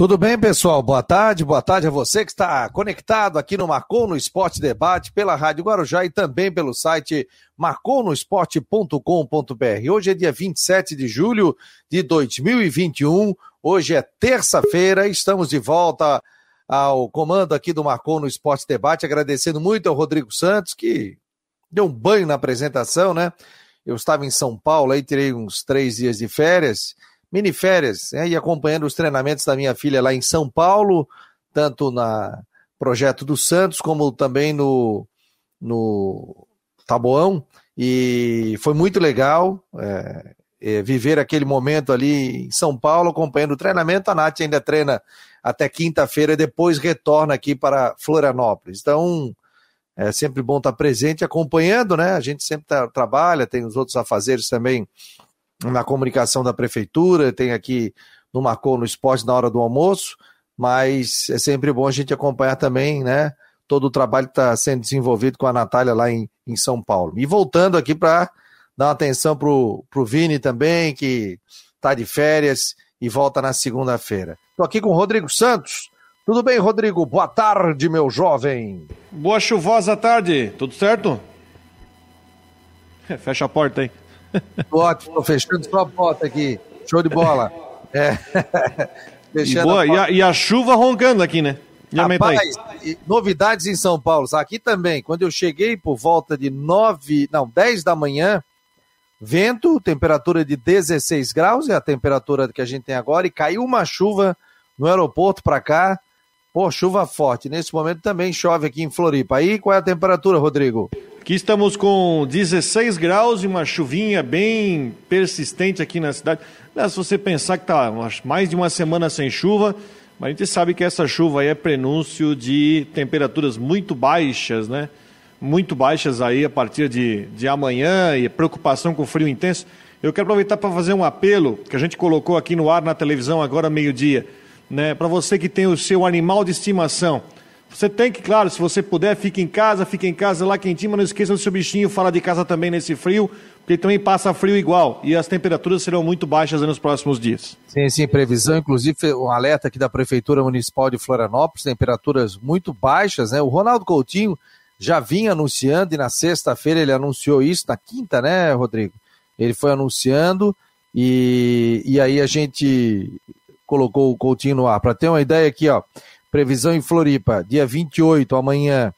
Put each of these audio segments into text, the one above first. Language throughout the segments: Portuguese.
Tudo bem, pessoal? Boa tarde, boa tarde a você que está conectado aqui no Marcou no Esporte Debate, pela Rádio Guarujá e também pelo site marconosport.com.br. Hoje é dia 27 de julho de 2021, hoje é terça-feira, estamos de volta ao comando aqui do Marcou no Esporte Debate, agradecendo muito ao Rodrigo Santos, que deu um banho na apresentação, né? Eu estava em São Paulo, aí tirei uns três dias de férias, mini férias, né, e acompanhando os treinamentos da minha filha lá em São Paulo, tanto na projeto do Santos como também no, no Taboão, e foi muito legal é, é, viver aquele momento ali em São Paulo, acompanhando o treinamento. A Nath ainda treina até quinta-feira, depois retorna aqui para Florianópolis. Então, é sempre bom estar presente, acompanhando, né? A gente sempre tá, trabalha, tem os outros afazeres também na comunicação da prefeitura, tem aqui no Marcou no Esporte na hora do almoço, mas é sempre bom a gente acompanhar também, né? Todo o trabalho que está sendo desenvolvido com a Natália lá em, em São Paulo. E voltando aqui para dar uma atenção para o Vini também, que está de férias e volta na segunda-feira. Estou aqui com o Rodrigo Santos. Tudo bem, Rodrigo? Boa tarde, meu jovem. Boa chuvosa tarde, tudo certo? Fecha a porta aí. Ótimo, tô fechando só a porta aqui. Show de bola. É. e, boa, a e, a, e, a, chuva roncando aqui, né? Rapaz, novidades em São Paulo. Aqui também, quando eu cheguei por volta de 9, não, 10 da manhã, vento, temperatura de 16 graus, é a temperatura que a gente tem agora, e caiu uma chuva no aeroporto para cá. Pô, chuva forte. Nesse momento também chove aqui em Floripa. Aí qual é a temperatura, Rodrigo? Aqui estamos com 16 graus e uma chuvinha bem persistente aqui na cidade. Se você pensar que está mais de uma semana sem chuva, mas a gente sabe que essa chuva aí é prenúncio de temperaturas muito baixas, né? Muito baixas aí a partir de, de amanhã e preocupação com frio intenso. Eu quero aproveitar para fazer um apelo que a gente colocou aqui no ar na televisão agora meio-dia, né? Para você que tem o seu animal de estimação você tem que, claro, se você puder, fique em casa, fique em casa lá quentinho, mas não esqueça do seu bichinho, fala de casa também nesse frio, porque também passa frio igual e as temperaturas serão muito baixas nos próximos dias. Sim, sim, previsão, inclusive um alerta aqui da Prefeitura Municipal de Florianópolis, temperaturas muito baixas, né? O Ronaldo Coutinho já vinha anunciando e na sexta-feira ele anunciou isso, na quinta, né, Rodrigo? Ele foi anunciando e, e aí a gente colocou o Coutinho no ar. Para ter uma ideia aqui, ó, Previsão em Floripa, dia 28, amanhã,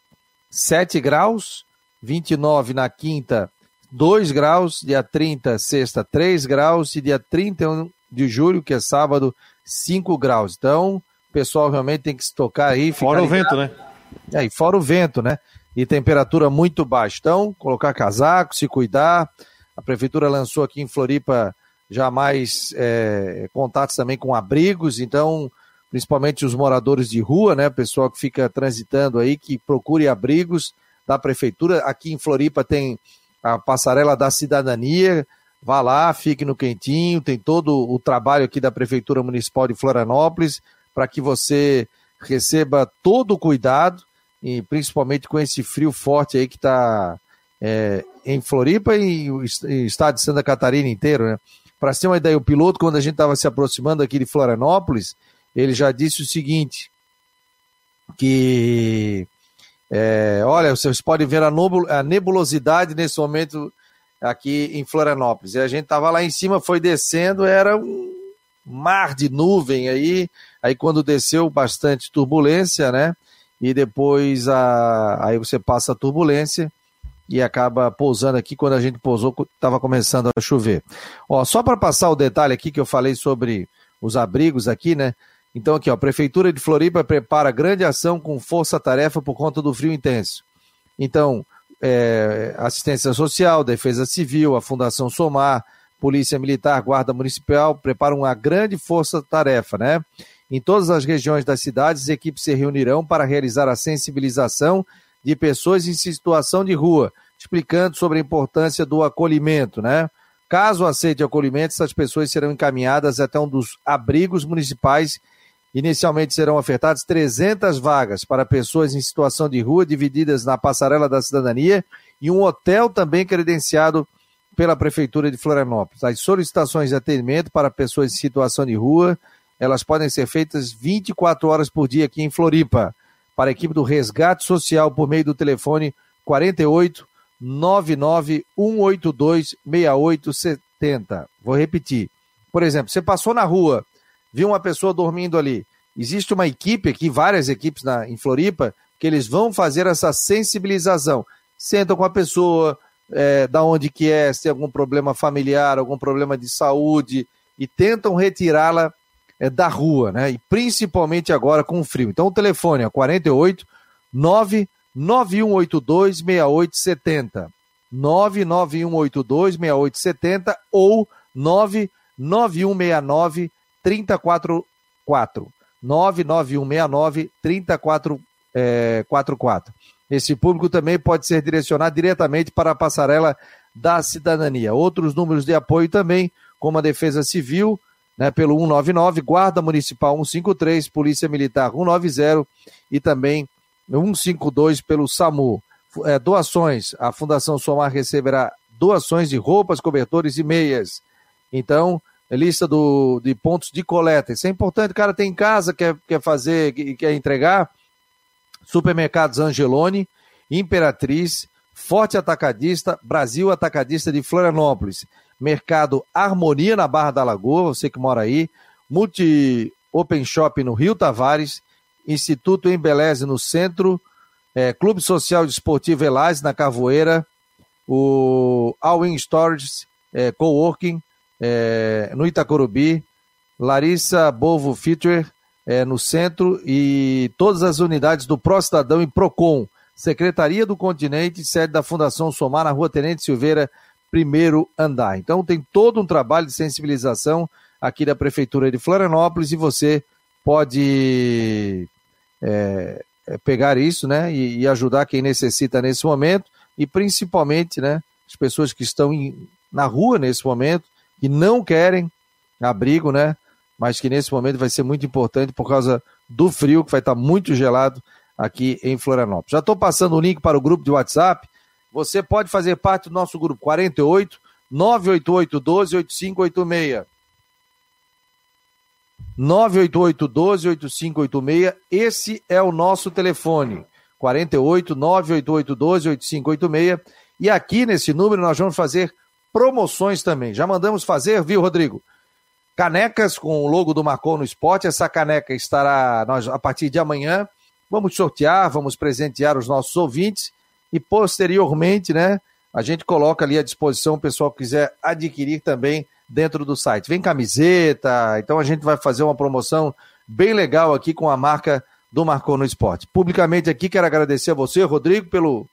7 graus. 29 na quinta, 2 graus. Dia 30, sexta, 3 graus. E dia 31 de julho, que é sábado, 5 graus. Então, o pessoal realmente tem que se tocar aí. Fora o vento, né? É, e fora o vento, né? E temperatura muito baixa. Então, colocar casaco, se cuidar. A prefeitura lançou aqui em Floripa já mais é, contatos também com abrigos, então principalmente os moradores de rua, né? Pessoal que fica transitando aí, que procure abrigos da prefeitura. Aqui em Floripa tem a passarela da cidadania. Vá lá, fique no quentinho. Tem todo o trabalho aqui da Prefeitura Municipal de Florianópolis para que você receba todo o cuidado, e principalmente com esse frio forte aí que está é, em Floripa e o estado de Santa Catarina inteiro, né? Para ter uma ideia, o piloto, quando a gente estava se aproximando aqui de Florianópolis, ele já disse o seguinte, que é, olha, vocês podem ver a, nebulosidade nesse momento aqui em Florianópolis. E a gente estava lá em cima, foi descendo, era um mar de nuvem aí. Aí quando desceu, bastante turbulência, né? E depois a, aí você passa a turbulência e acaba pousando aqui. Quando a gente pousou, estava começando a chover. Ó, só para passar o detalhe aqui que eu falei sobre os abrigos aqui, né? Então, aqui, ó, Prefeitura de Floripa prepara grande ação com força-tarefa por conta do frio intenso. Então, é, assistência social, defesa civil, a Fundação Somar, Polícia Militar, Guarda Municipal preparam uma grande força-tarefa, né? Em todas as regiões das cidades, equipes se reunirão para realizar a sensibilização de pessoas em situação de rua, explicando sobre a importância do acolhimento, né? Caso aceite acolhimento, essas pessoas serão encaminhadas até um dos abrigos municipais Inicialmente serão ofertadas 300 vagas para pessoas em situação de rua, divididas na Passarela da Cidadania e um hotel também credenciado pela Prefeitura de Florianópolis. As solicitações de atendimento para pessoas em situação de rua elas podem ser feitas 24 horas por dia aqui em Floripa. Para a equipe do Resgate Social por meio do telefone 48 99 182 6870. Vou repetir. Por exemplo, você passou na rua, viu uma pessoa dormindo ali. Existe uma equipe aqui, várias equipes na, em Floripa, que eles vão fazer essa sensibilização. Sentam com a pessoa, é, da onde que é, se tem algum problema familiar, algum problema de saúde, e tentam retirá-la é, da rua, né? E principalmente agora com o frio. Então o telefone é 48 99182 6870. 99182 6870 ou 99169 344. 99169 3444. Esse público também pode ser direcionado diretamente para a passarela da cidadania. Outros números de apoio também, como a Defesa Civil, né, pelo 199, Guarda Municipal 153, Polícia Militar 190 e também 152 pelo SAMU. É, doações, a Fundação Somar receberá doações de roupas, cobertores e meias. Então, lista do, de pontos de coleta. Isso é importante, o cara tem em casa, quer, quer fazer, quer entregar, Supermercados Angelone, Imperatriz, Forte Atacadista, Brasil Atacadista de Florianópolis, Mercado Harmonia na Barra da Lagoa, você que mora aí, Multi Open Shop no Rio Tavares, Instituto Embeleze no centro, é, Clube Social Desportivo Elás na Cavoeira, o All In Storage é, Coworking é, no Itacorubi, Larissa Bovo Feature é, no centro e todas as unidades do Cidadão e Procon, Secretaria do Continente, sede da Fundação Somar, na rua Tenente Silveira, primeiro andar. Então tem todo um trabalho de sensibilização aqui da Prefeitura de Florianópolis e você pode é, é, pegar isso né, e, e, ajudar quem necessita nesse momento e principalmente né, as pessoas que estão em, na rua nesse momento, que não querem abrigo, né? mas que nesse momento vai ser muito importante por causa do frio, que vai estar muito gelado aqui em Florianópolis. Já estou passando o link para o grupo de WhatsApp. Você pode fazer parte do nosso grupo 48 988 12 8586. 988 12 8586. Esse é o nosso telefone. 48 988 12 8586. E aqui nesse número nós vamos fazer promoções também. Já mandamos fazer, viu, Rodrigo? canecas com o logo do Marcon no Esporte. Essa caneca estará nós, a partir de amanhã. Vamos sortear, vamos presentear os nossos ouvintes e posteriormente, né, a gente coloca ali à disposição o pessoal que quiser adquirir também dentro do site. Vem camiseta, então a gente vai fazer uma promoção bem legal aqui com a marca do Marcon no Esporte. Publicamente aqui quero agradecer a você, Rodrigo, pelo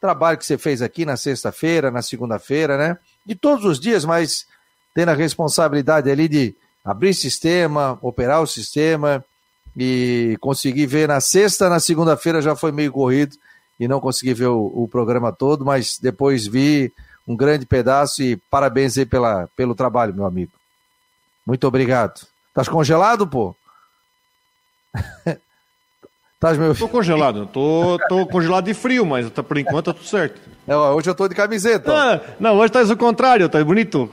trabalho que você fez aqui na sexta-feira, na segunda-feira, né? De todos os dias, mas tendo a responsabilidade ali de abrir sistema, operar o sistema e conseguir ver na sexta, na segunda-feira já foi meio corrido e não consegui ver o, o, programa todo, mas depois vi um grande pedaço e parabéns aí pela, pelo trabalho, meu amigo. Muito obrigado. Estás congelado, pô? Tás meu... Tô congelado, tô, tô congelado de frio, mas tá, por enquanto tá tudo certo. É, hoje eu tô de camiseta. Ah, não, hoje tá o contrário, tá bonito.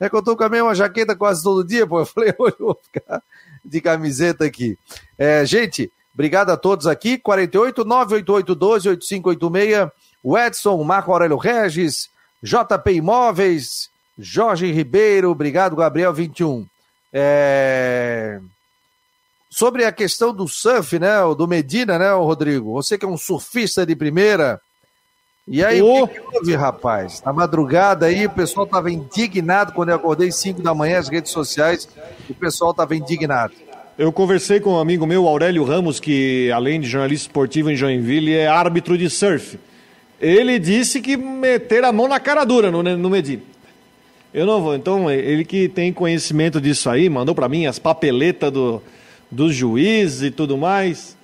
É que eu tô com a mesma jaqueta quase todo dia, pô. Eu falei, hoje eu vou ficar de camiseta aqui. É, gente, obrigado a todos aqui. 48 988 12 8586. O Edson, Marco Aurélio Regis, JP Imóveis, Jorge Ribeiro, obrigado, Gabriel 21. É... Sobre a questão do surf, né, do Medina, né, Rodrigo? Você que é um surfista de primeira, e aí, o que, houve, rapaz? Na madrugada aí, o pessoal estava indignado quando eu acordei 5 da manhã, as redes sociais, o pessoal estava indignado. Eu conversei com um amigo meu, Aurélio Ramos, que além de jornalista esportivo em Joinville, é árbitro de surf. Ele disse que meter a mão na cara dura no, no Medina. Eu não vou. Então, ele que tem conhecimento disso aí, mandou para mim as papeletas do, dos juízes e tudo mais.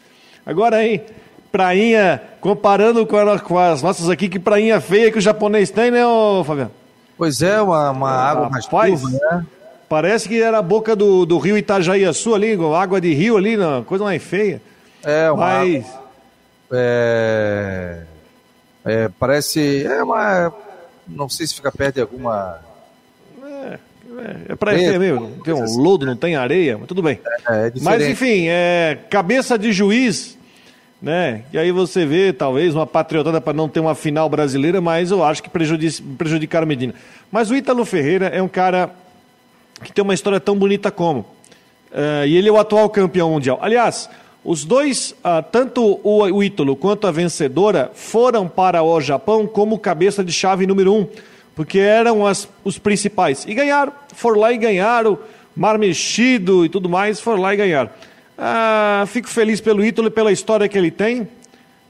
Agora, hein, prainha, comparando com, a, com, as nossas aqui, que prainha feia que o japonês tem, né, ô, Fabiano? Pois é, uma, uma água mais turva, né? Parece que era a boca do, do rio Itajaí-Açu ali, água de rio ali, não, coisa mais feia. É, uma Mas... água, é, é, parece, é uma, não sei se fica perto de alguma... É, É, é para é, tem um lodo, não tem areia, mas tudo bem. É, é mas enfim, é cabeça de juiz, né? E aí você vê, talvez, uma patriotada para não ter uma final brasileira, mas eu acho que prejudic, prejudicaram Medina. Mas o Ítalo Ferreira é um cara que tem uma história tão bonita como. Uh, e ele é o atual campeão mundial. Aliás, os dois, uh, tanto o, o Ítalo quanto a vencedora, foram para o Japão como cabeça de chave número um, porque eram as, os principais. E ganharam, foram lá e ganharam, mar mexido e tudo mais, foram lá e ganharam. Uh, fico feliz pelo Ítalo e pela história que ele tem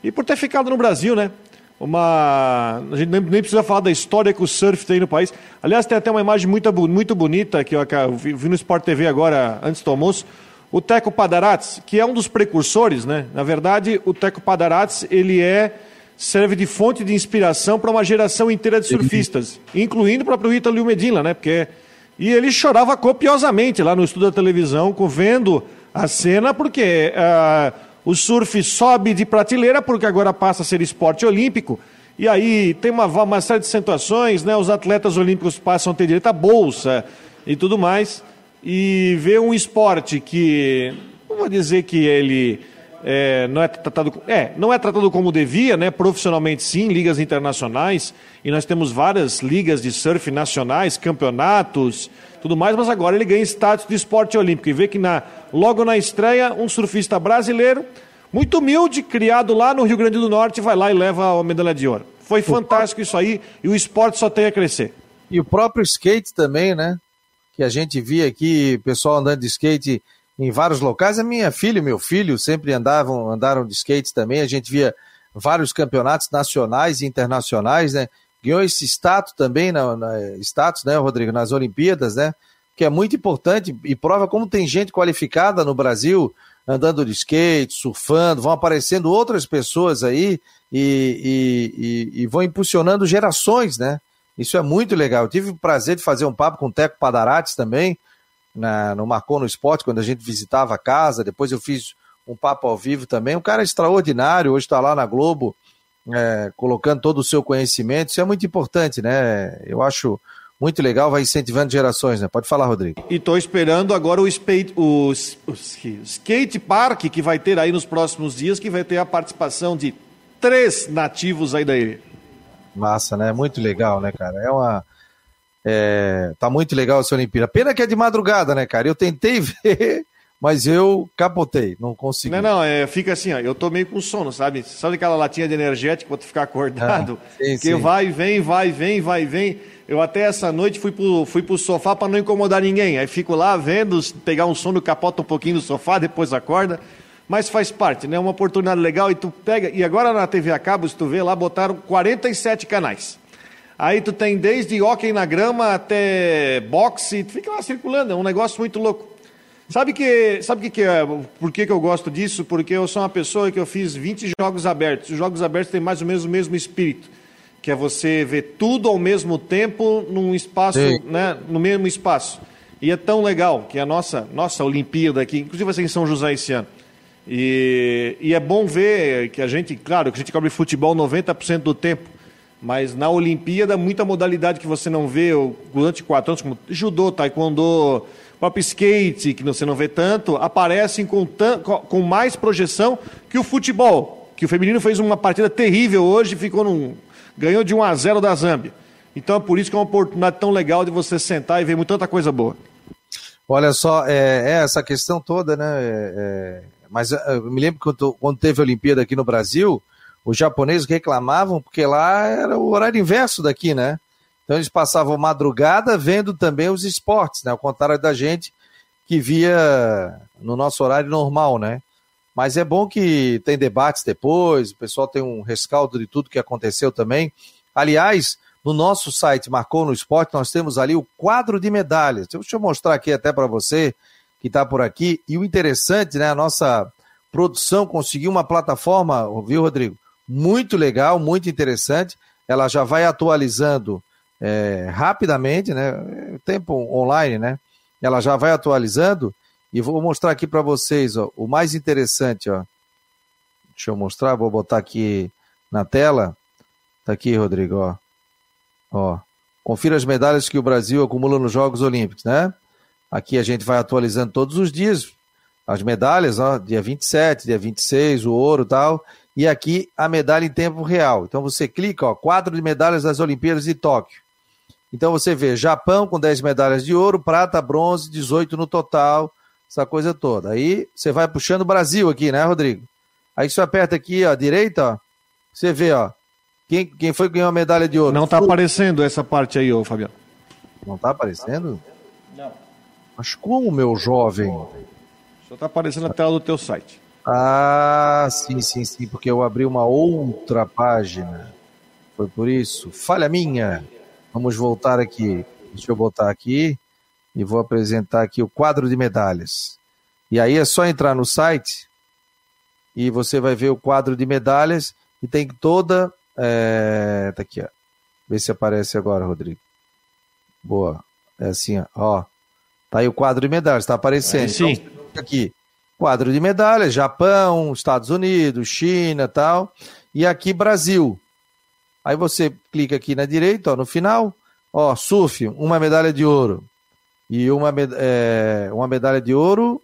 e por ter ficado no Brasil, né? Uma. A gente nem, nem, precisa falar da história que o surf tem no país. Aliás, tem até uma imagem muito, muito bonita que eu, vi, no Sport TV agora, antes do almoço o Teco Padarates, que é um dos precursores, né? Na verdade, o Teco Padarates, ele é serve de fonte de inspiração para uma geração inteira de surfistas, incluindo o próprio Ítalo Medina, né? Porque e ele chorava copiosamente lá no estudo da televisão, vendo a cena, porque uh, o surf sobe de prateleira, porque agora passa a ser esporte olímpico, e aí tem uma, uma série de situações, né? Os atletas olímpicos passam a ter direito à bolsa e tudo mais e ver um esporte que, não vou dizer que ele é, não é tratado, é, não é tratado como devia, né? Profissionalmente sim, ligas internacionais e nós temos várias ligas de surf nacionais, campeonatos, tudo mais, mas agora ele ganha status de esporte olímpico e vê que na, logo na estreia um surfista brasileiro muito humilde, criado lá no Rio Grande do Norte, vai lá e leva a medalha de ouro. Foi fantástico isso aí e o esporte só tem a crescer. E o próprio skate também, né? que a gente via aqui, pessoal andando de skate em vários locais. A minha filha e meu filho sempre andavam, andaram de skate também. A gente via vários campeonatos nacionais e internacionais, né? Ganhou esse status também, na, na, status, né, Rodrigo, nas Olimpíadas, né? Que é muito importante e prova como tem gente qualificada no Brasil andando de skate, surfando, vão aparecendo outras pessoas aí e, e, e, e vão impulsionando gerações, né? Isso é muito legal. Eu tive o prazer de fazer um papo com o Teco Padarates também, na, no Marcou no Esporte, quando a gente visitava a casa. Depois eu fiz um papo ao vivo também. Um cara extraordinário, hoje está lá na Globo, é, colocando todo o seu conhecimento. Isso é muito importante, né? Eu acho muito legal, vai incentivando gerações, né? Pode falar, Rodrigo. E estou esperando agora o, skate, o, o skate park que vai ter aí nos próximos dias, que vai ter a participação de três nativos aí da ilha. Massa, né? Muito legal, né, cara? É uma. É, tá muito legal essa Olimpíada. Pena que é de madrugada, né, cara? Eu tentei ver, mas eu capotei, não consegui. Não, não, é, fica assim, ó, eu tô meio com sono, sabe? Sabe aquela latinha de energético pra tu ficar acordado? Ah, sim, que sim. vai, vem, vai, vem, vai, vem. Eu até essa noite fui pro, fui pro sofá para não incomodar ninguém. Aí fico lá vendo, pegar um sono, capota um pouquinho no sofá, depois acorda mas faz parte, né? Uma oportunidade legal e tu pega. E agora na TV a cabo, se tu vê lá, botaram 47 canais. Aí tu tem desde hockey na grama até boxe, tu fica lá circulando, é um negócio muito louco. Sabe que, sabe que, que é, por que, que eu gosto disso? Porque eu sou uma pessoa que eu fiz 20 jogos abertos. Os jogos abertos têm mais ou menos o mesmo espírito, que é você ver tudo ao mesmo tempo num espaço, Sim. né, no mesmo espaço. E é tão legal que a nossa, nossa Olimpíada aqui, inclusive vai ser em São José esse ano, e, e, é bom ver que a gente, claro, que a gente cobre futebol 90% do tempo, mas na Olimpíada, muita modalidade que você não vê durante quatro anos, como judô, taekwondo, próprio skate, que você não vê tanto, aparecem com, com mais projeção que o futebol. Que o feminino fez uma partida terrível hoje, ficou num, ganhou de 1 a 0 da Zâmbia. Então é por isso que é uma oportunidade tão legal de você sentar e ver tanta coisa boa. Olha só, é, é essa questão toda, né? É, é mas eh, eu me lembro quando, quando teve a Olimpíada aqui no Brasil, os japoneses reclamavam porque lá era o horário inverso daqui, né? Então eles passavam madrugada vendo também os esportes, né? Ao contrário da gente que via no nosso horário normal, né? Mas é bom que tem debates depois, o pessoal tem um rescaldo de tudo que aconteceu também. Aliás, no nosso site Marcou no Esporte, nós temos ali o quadro de medalhas. Deixa eu mostrar aqui até para você que está por aqui. E o interessante, né? A nossa produção conseguiu uma plataforma, viu, Rodrigo? Muito legal, muito interessante. Ela já vai atualizando é, rapidamente, né? Tempo online, né? Ela já vai atualizando. E vou mostrar aqui para vocês, ó, o mais interessante, ó. Deixa eu mostrar, vou botar aqui na tela. Tá aqui, Rodrigo, ó. Ó. Confira as medalhas que o Brasil acumula nos Jogos Olímpicos, né? Aqui a gente vai atualizando todos os dias as medalhas, ó, dia 27, dia 26, o ouro e tal. E aqui a medalha em tempo real. Então você clica, ó, quadro de medalhas das Olimpíadas de Tóquio. Então você vê Japão com 10 medalhas de ouro, prata, bronze, 18 no total, essa coisa toda. Aí você vai puxando o Brasil aqui, né, Rodrigo? Aí você aperta aqui, ó, à direita, ó, você vê, ó, quem, quem foi que ganhou a medalha de ouro? Não tá aparecendo essa parte aí, ô Fabiano. Não tá aparecendo? Não. Mas como, meu jovem? Só tá aparecendo na tela do teu site. Ah, sim, sim, sim, porque eu abri uma outra página. Foi por isso. Falha minha. Vamos voltar aqui. Deixa eu botar aqui e vou apresentar aqui o quadro de medalhas. E aí é só entrar no site e você vai ver o quadro de medalhas e tem toda é, tá aqui, ó. Vê se aparece agora, Rodrigo. Boa. É assim, ó. Tá aí o quadro de medalhas, tá aparecendo. sim. Então, aqui. Quadro de medalhas, Japão, Estados Unidos, China tal. E aqui Brasil. Aí você clica aqui na direita, ó, no final, ó, surf, uma medalha de ouro. E uma, é, uma medalha de ouro.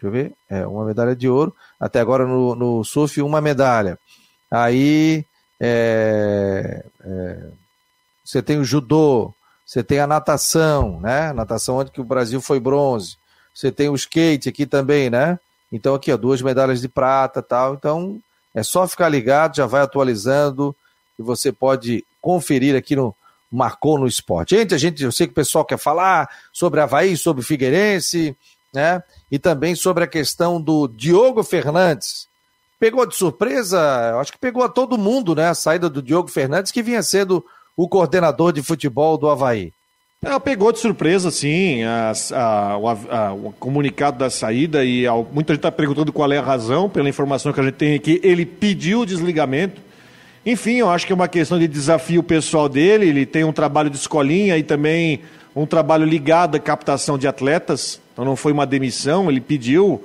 Deixa eu ver. É, uma medalha de ouro. Até agora no, no surf, uma medalha. Aí é, é, você tem o judô, você tem a natação, né? Natação onde que o Brasil foi bronze. Você tem o skate aqui também, né? Então aqui, ó, duas medalhas de prata, tal. Então é só ficar ligado, já vai atualizando e você pode conferir aqui no Marcou no Esporte. Gente, a gente, eu sei que o pessoal quer falar sobre Havaí, sobre Figueirense, né? E também sobre a questão do Diogo Fernandes, Pegou de surpresa, acho que pegou a todo mundo, né? A saída do Diogo Fernandes, que vinha sendo o coordenador de futebol do Havaí. É, pegou de surpresa, sim, a, a, a, o comunicado da saída e muita gente está perguntando qual é a razão, pela informação que a gente tem aqui, ele pediu o desligamento. Enfim, eu acho que é uma questão de desafio pessoal dele, ele tem um trabalho de escolinha e também um trabalho ligado à captação de atletas, então não foi uma demissão, ele pediu,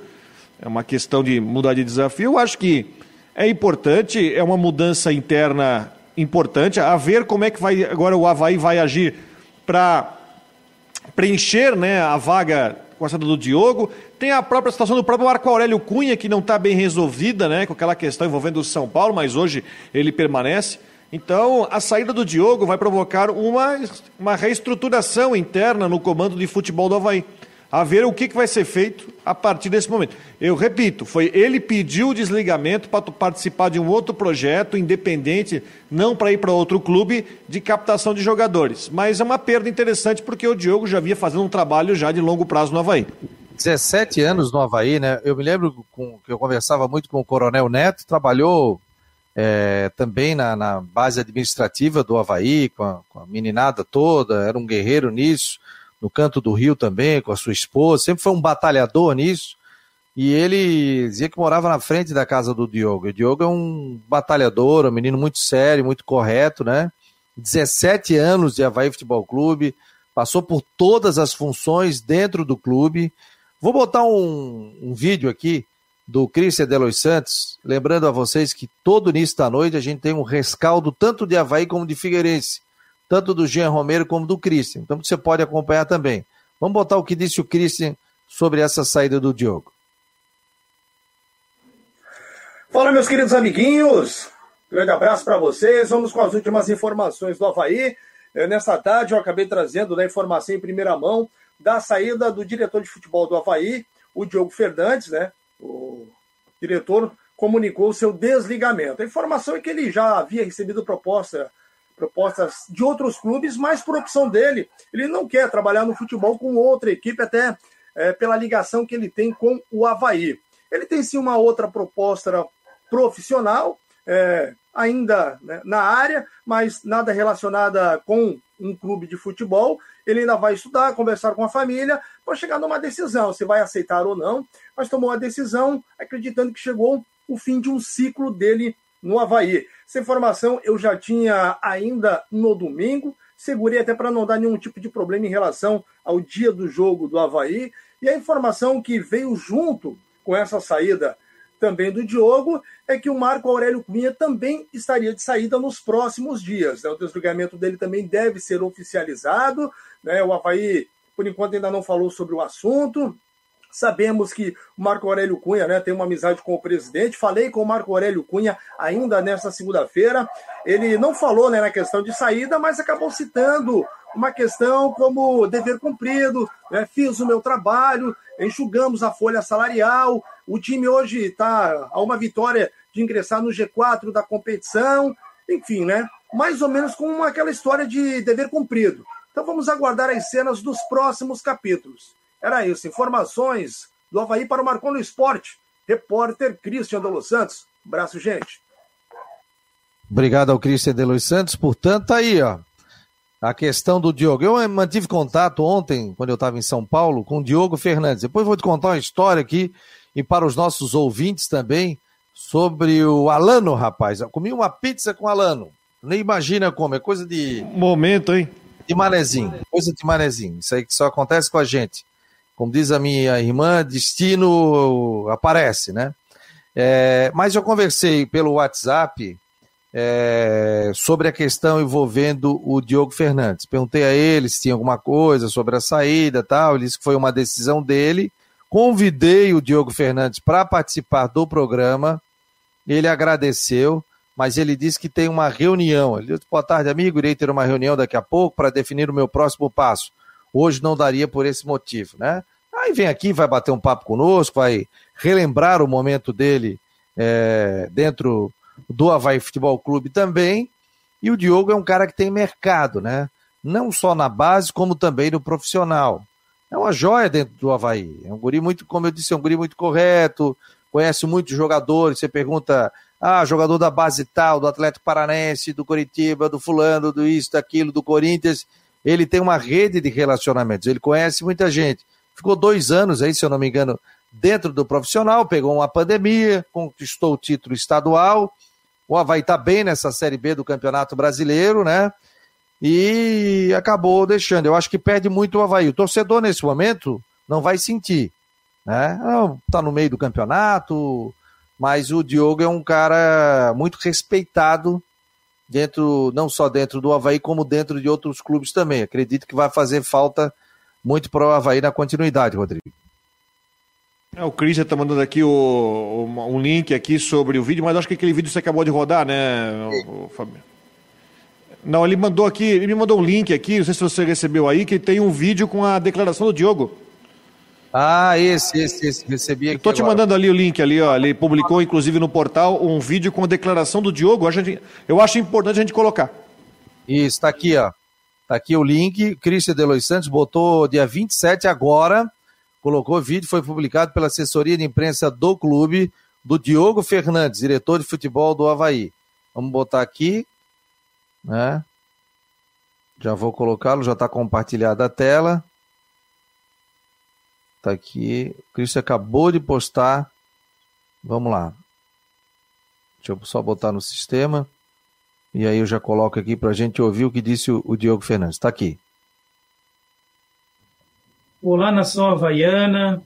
é uma questão de mudar de desafio. Eu acho que é importante, é uma mudança interna importante, a ver como é que vai agora o Havaí vai agir para preencher né, a vaga com a saída do Diogo. Tem a própria situação do próprio Marco Aurélio Cunha, que não está bem resolvida, né, com aquela questão envolvendo o São Paulo, mas hoje ele permanece. Então, a saída do Diogo vai provocar uma, uma reestruturação interna no comando de futebol do Havaí a ver o que, que vai ser feito a partir desse momento. Eu repito, foi ele pediu o desligamento para participar de um outro projeto independente, não para ir para outro clube de captação de jogadores. Mas é uma perda interessante porque o Diogo já vinha fazendo um trabalho já de longo prazo no Havaí. 17 anos no Havaí, né? Eu me lembro com, que eu conversava muito com o Coronel Neto, trabalhou é, também na, na, base administrativa do Havaí, com a, com a meninada toda, era um guerreiro nisso no canto do Rio também, com a sua esposa, sempre foi um batalhador nisso. E ele dizia que morava na frente da casa do Diogo. O Diogo é um batalhador, um menino muito sério, muito correto, né? 17 anos de Havaí Futebol Clube, passou por todas as funções dentro do clube. Vou botar um, um vídeo aqui do Cristian Delois Santos, lembrando a vocês que todo início da noite a gente tem um rescaldo tanto de Havaí como de Figueirense tanto do Jean Romero como do Christian. Então você pode acompanhar também. Vamos botar o que disse o Christian sobre essa saída do Diogo. Fala, meus queridos amiguinhos. Grande abraço para vocês. Vamos com as últimas informações do Havaí. Eh, nessa tarde, eu acabei trazendo a informação em primeira mão da saída do diretor de futebol do Havaí, o Diogo Fernandes, né? O diretor comunicou o seu desligamento. A informação é que ele já havia recebido proposta propostas de outros clubes, mas por opção dele, ele não quer trabalhar no futebol com outra equipe, até é, pela ligação que ele tem com o Havaí. Ele tem sim uma outra proposta profissional, é, ainda né, na área, mas nada relacionada com um clube de futebol. Ele ainda vai estudar, conversar com a família, para chegar numa decisão, se vai aceitar ou não, mas tomou a decisão acreditando que chegou o fim de um ciclo dele no Havaí. Essa informação eu já tinha ainda no domingo, segurei até para não dar nenhum tipo de problema em relação ao dia do jogo do Havaí. E a informação que veio junto com essa saída também do Diogo é que o Marco Aurélio Cunha também estaria de saída nos próximos dias. Né? O desligamento dele também deve ser oficializado. Né? O Havaí, por enquanto, ainda não falou sobre o assunto. Sabemos que o Marco Aurélio Cunha né, tem uma amizade com o presidente. Falei com o Marco Aurélio Cunha ainda nesta segunda-feira. Ele não falou né, na questão de saída, mas acabou citando uma questão como dever cumprido. Né, fiz o meu trabalho, enxugamos a folha salarial. O time hoje está a uma vitória de ingressar no G4 da competição. Enfim, né? Mais ou menos com aquela história de dever cumprido. Então vamos aguardar as cenas dos próximos capítulos. Era isso. Informações do Havaí para o Marcon no Esporte. Repórter Cristian de Los Santos. Abraço, gente. Obrigado ao Cristian de Los Santos. Portanto, aí, ó. A questão do Diogo. Eu mantive contato ontem, quando eu estava em São Paulo, com o Diogo Fernandes. Depois vou te contar uma história aqui, e para os nossos ouvintes também, sobre o Alano, rapaz. Eu comi uma pizza com Alano. Nem imagina como, é coisa de. Momento, hein? De manezinho. Coisa de manezinho. Isso aí que só acontece com a gente como diz a minha irmã, destino aparece, né? É, mas eu conversei pelo WhatsApp é, sobre a questão envolvendo o Diogo Fernandes. Perguntei a ele se tinha alguma coisa sobre a saída tal. Ele disse que foi uma decisão dele. Convidei o Diogo Fernandes para participar do programa. Ele agradeceu, mas ele disse que tem uma reunião. Ele disse: Boa tarde, amigo. Irei ter uma reunião daqui a pouco para definir o meu próximo passo. Hoje não daria por esse motivo, né? Aí vem aqui, vai bater um papo conosco, vai relembrar o momento dele é, dentro do Havaí Futebol Clube também. E o Diogo é um cara que tem mercado, né? Não só na base, como também no profissional. É uma joia dentro do Havaí. É um guri muito, como eu disse, é um guri muito correto, conhece muitos jogadores. Você pergunta, ah, jogador da base tal, do Atlético Paranense, do Coritiba, do Fulano, do isso, daquilo, do Corinthians ele tem uma rede de relacionamentos, ele conhece muita gente. Ficou dois anos aí, se eu não me engano, dentro do profissional, pegou uma pandemia, conquistou o título estadual. O Havaí está bem nessa Série B do Campeonato Brasileiro, né? E acabou deixando. Eu acho que perde muito o Havaí. O torcedor, nesse momento, não vai sentir. Né? Está no meio do campeonato, mas o Diogo é um cara muito respeitado dentro, não só dentro do Havaí, como dentro de outros clubes também. Acredito que vai fazer falta muito para o Havaí na continuidade, Rodrigo. É, o Christian está mandando aqui o, o, um link aqui sobre o vídeo, mas acho que aquele vídeo você acabou de rodar, né, o, o Fabio? Não, ele mandou aqui, ele me mandou um link aqui, não sei se você recebeu aí, que tem um vídeo com a declaração do Diogo. Ah, esse, esse, esse, recebi aqui. Estou te mandando ali o link ali, ó. Ele publicou, inclusive, no portal, um vídeo com a declaração do Diogo. Eu acho, eu acho importante a gente colocar. Isso, está aqui, ó. Está aqui o link. Cristian Delois Santos botou dia 27 agora. Colocou o vídeo, foi publicado pela assessoria de imprensa do clube, do Diogo Fernandes, diretor de futebol do Havaí. Vamos botar aqui, né? Já vou colocá-lo, já está compartilhada a tela. Tá aqui. O Cristian acabou de postar. Vamos lá. Deixa eu só botar no sistema. E aí eu já coloco aqui para a gente ouvir o que disse o, o Diogo Fernandes. Está aqui. Olá, nação havaiana,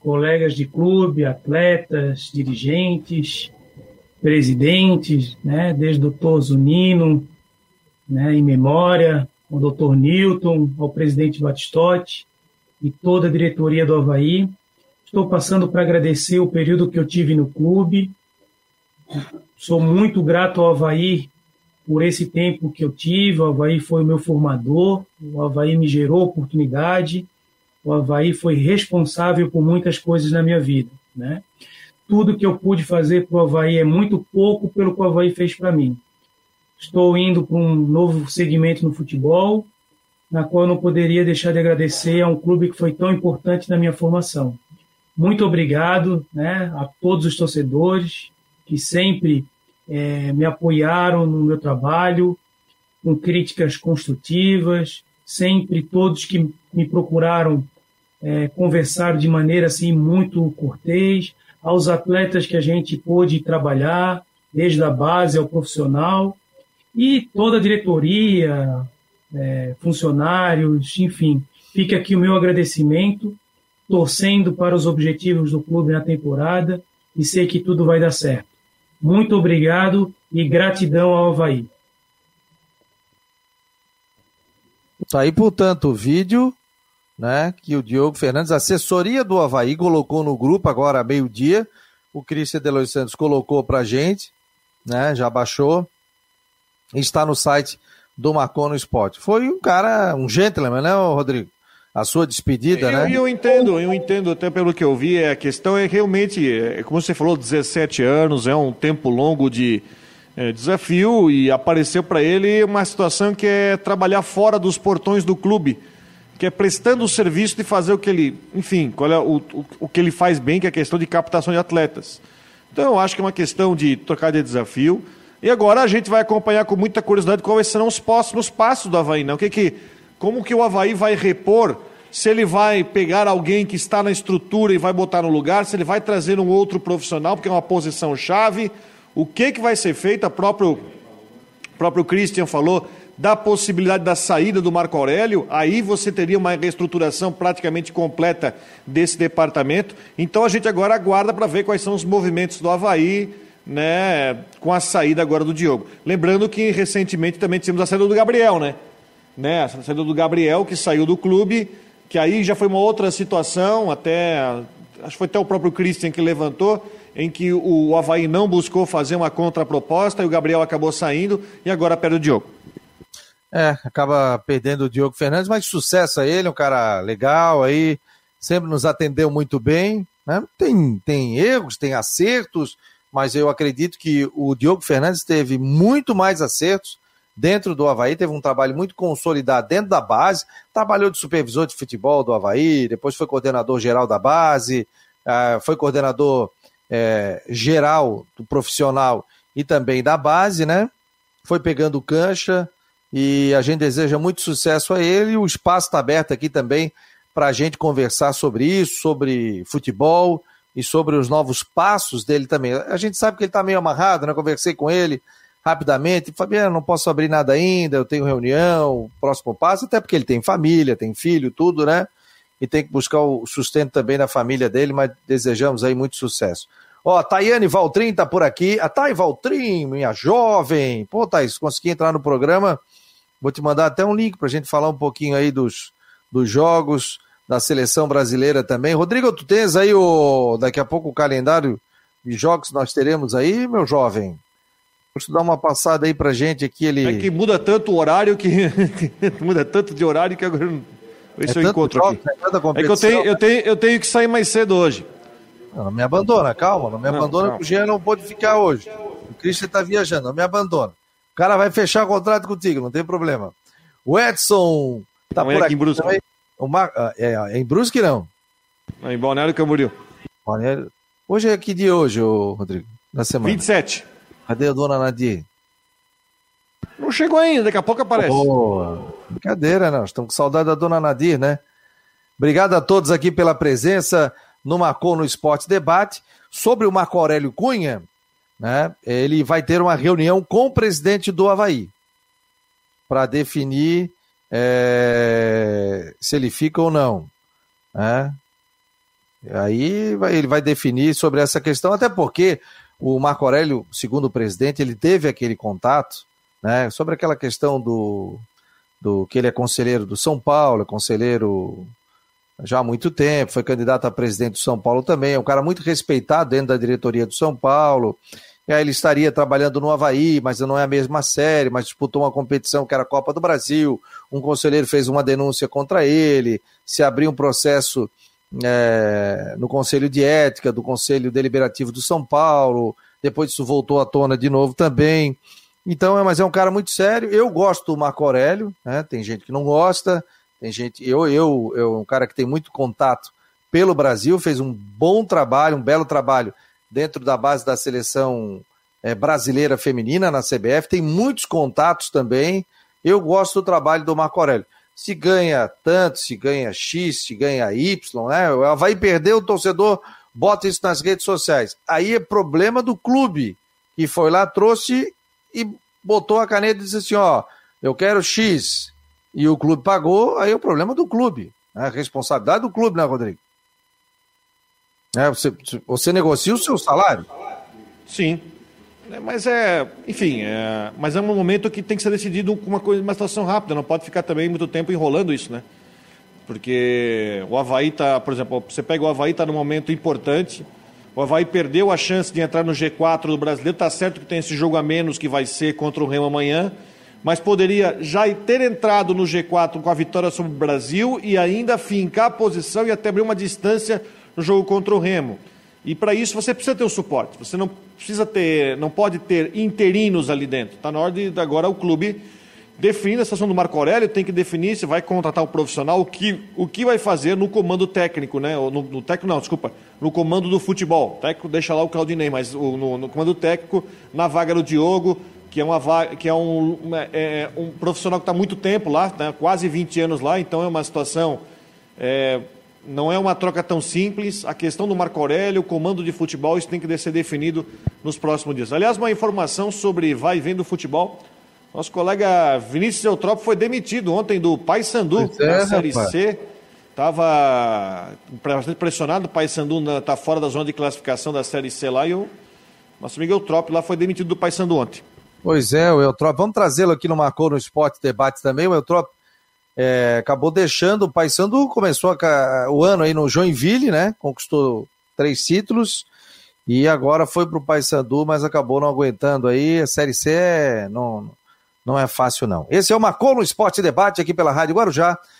colegas de clube, atletas, dirigentes, presidentes, né, desde o doutor Zunino, né, em memória, o doutor Newton, ao presidente Batistotti, e toda a diretoria do Havaí. Estou passando para agradecer o período que eu tive no clube. Sou muito grato ao Havaí por esse tempo que eu tive. O Havaí foi o meu formador, o Havaí me gerou oportunidade, o Havaí foi responsável por muitas coisas na minha vida. Né? Tudo que eu pude fazer para o Havaí é muito pouco pelo que o Havaí fez para mim. Estou indo para um novo segmento no futebol, na qual eu não poderia deixar de agradecer a um clube que foi tão importante na minha formação. Muito obrigado né, a todos os torcedores que sempre é, me apoiaram no meu trabalho, com críticas construtivas, sempre todos que me procuraram é, conversar de maneira assim muito cortês, aos atletas que a gente pôde trabalhar, desde a base ao profissional, e toda a diretoria, é, funcionários, enfim. Fica aqui o meu agradecimento, torcendo para os objetivos do clube na temporada e sei que tudo vai dar certo. Muito obrigado e gratidão ao Havaí. Tá aí, portanto, o vídeo né, que o Diogo Fernandes, assessoria do Havaí, colocou no grupo agora meio-dia. O Cristian Delois Santos colocou pra gente, né? Já baixou. Está no site do Marcon no Esporte. Foi um cara, um gentleman, né, Rodrigo? A sua despedida, eu, né? Eu entendo, eu entendo, até pelo que eu vi, é, a questão é realmente, é, como você falou, 17 anos, é um tempo longo de é, desafio e apareceu para ele uma situação que é trabalhar fora dos portões do clube que é prestando o serviço de fazer o que ele, enfim, qual é o, o, o que ele faz bem, que é a questão de captação de atletas. Então eu acho que é uma questão de trocar de desafio. E agora a gente vai acompanhar com muita curiosidade quais serão os próximos passos do Havaí. Né? O que que, como que o Havaí vai repor, se ele vai pegar alguém que está na estrutura e vai botar no lugar, se ele vai trazer um outro profissional, porque é uma posição chave. O que, que vai ser feito? O próprio, próprio Christian falou da possibilidade da saída do Marco Aurélio, aí você teria uma reestruturação praticamente completa desse departamento. Então a gente agora aguarda para ver quais são os movimentos do Havaí, né, com a saída agora do Diogo. Lembrando que recentemente também tivemos a saída do Gabriel, né? né? A saída do Gabriel, que saiu do clube, que aí já foi uma outra situação, até. Acho que foi até o próprio Christian que levantou, em que o Havaí não buscou fazer uma contraproposta e o Gabriel acabou saindo e agora perde o Diogo. É, acaba perdendo o Diogo Fernandes, mas sucesso a ele, um cara legal aí, sempre nos atendeu muito bem. Né? Tem, tem erros, tem acertos, mas eu acredito que o Diogo Fernandes teve muito mais acertos dentro do Havaí, teve um trabalho muito consolidado dentro da base, trabalhou de supervisor de futebol do Havaí, depois foi coordenador geral da base, ah, foi coordenador é, geral do profissional e também da base, né? Foi pegando cancha, e a gente deseja muito sucesso a ele. O espaço está aberto aqui também para a gente conversar sobre isso, sobre futebol e sobre os novos passos dele também. A gente sabe que ele está meio amarrado, né? Conversei com ele rapidamente. Fabiano, não posso abrir nada ainda, eu tenho reunião, próximo passo, até porque ele tem família, tem filho, tudo, né? E tem que buscar o sustento também da família dele, mas desejamos aí muito sucesso. Ó, a Tayane Valtrin tá por aqui. A Thay Valtrin, minha jovem. Pô, Thaís, consegui entrar no programa Vou te mandar até um link para a gente falar um pouquinho aí dos, dos jogos da seleção brasileira também. Rodrigo, tu tens aí o, daqui a pouco o calendário de jogos que nós teremos aí, meu jovem? Eu dar uma passada aí pra gente aqui. Ele... É que muda tanto o horário que. muda tanto de horário que agora. Ver é eu encontro jogo, aqui. É, é, que eu tenho, eu, tenho, eu tenho que sair mais cedo hoje. Não, não me abandona, calma, não me não, abandona, não. o Jean não pode ficar hoje. O Christian está viajando, não me abandona cara vai fechar o contrato contigo, não tem problema. O Edson tá Amanhã por aqui. Também. O Mar... Ah, é, é, em Brusque, não? Em Balneário Camboriú. Balneário... Hoje é que dia hoje, Rodrigo? Na semana? 27. Cadê a dona Nadir? Não chegou ainda, daqui a pouco aparece. Oh, brincadeira, não. Estamos com saudade da dona Nadir, né? Obrigado a todos aqui pela presença no Marcou no Esporte Debate. Sobre o Marco Aurélio Cunha, né, ele vai ter uma reunião com o presidente do Havaí para definir é, se ele fica ou não. Né? Aí vai, ele vai definir sobre essa questão, até porque o Marco Aurélio, segundo o presidente, ele teve aquele contato né, sobre aquela questão do, do que ele é conselheiro do São Paulo, é conselheiro já há muito tempo, foi candidato a presidente do São Paulo também, é um cara muito respeitado dentro da diretoria do São Paulo, e aí ele estaria trabalhando no Havaí, mas não é a mesma série, mas disputou uma competição que era a Copa do Brasil. Um conselheiro fez uma denúncia contra ele, se abriu um processo é, no Conselho de Ética do Conselho Deliberativo do São Paulo. Depois isso voltou à tona de novo também. Então, é, mas é um cara muito sério. Eu gosto do Marco Aurélio, né? tem gente que não gosta, tem gente. Eu, eu, eu, um cara que tem muito contato pelo Brasil, fez um bom trabalho, um belo trabalho dentro da base da seleção é, brasileira feminina na CBF, tem muitos contatos também. Eu gosto do trabalho do Marco Aurélio. Se ganha tanto, se ganha X, se ganha Y, né? Vai perder o torcedor, bota isso nas redes sociais. Aí é problema do clube, que foi lá, trouxe e botou a caneta e disse assim: ó, eu quero X. E o clube pagou, aí é o problema do clube. Né? A responsabilidade do clube, né, Rodrigo? É, você, você negocia o seu salário? Sim. É, mas é, enfim, é, mas é um momento que tem que ser decidido com uma, coisa, uma situação rápida, não pode ficar também muito tempo enrolando isso, né? Porque o Havaí está, por exemplo, você pega o Havaí, está num momento importante, o Havaí perdeu a chance de entrar no G4 do brasileiro, está certo que tem esse jogo a menos que vai ser contra o Remo amanhã, mas poderia já ter entrado no G4 com a vitória sobre o Brasil e ainda fincar a posição e até abrir uma distância no jogo contra o Remo. E para isso você precisa ter o suporte. Você não precisa ter, não pode ter interinos ali dentro. Está na hora de agora o clube definir a situação do Marco Aurélio, tem que definir se vai contratar um profissional, o que, o que vai fazer no comando técnico, né? No, no técnico não, desculpa, no comando do futebol. O técnico deixa lá o Claudinei, mas o, no, no, comando técnico, na vaga do Diogo, que é, uma que é um, uma, é, um profissional que está muito tempo lá, né? quase 20 anos lá, então é uma situação. É, não é uma troca tão simples. A questão do Marco Aurélio, o comando de futebol, isso tem que ser definido nos próximos dias. Aliás, uma informação sobre vai e vem do futebol. Nosso colega Vinícius Eutrópio foi demitido ontem do Paysandu, é, na Série rapaz. C. Estava bastante pressionado, o Paysandu está fora da zona de classificação da Série C lá e o nosso amigo Eutrópio lá foi demitido do Paysandu ontem. Pois é, o Eutrópio. Vamos trazê-lo aqui no Marcou no Esporte Debate também. O Eutrópio é, acabou deixando o Paysandu, começou a, o ano aí no Joinville, né? Conquistou três títulos e agora foi para o Paysandu, mas acabou não aguentando aí. A Série C é, não, não é fácil não. Esse é o Marcou no Esporte Debate aqui pela Rádio Guarujá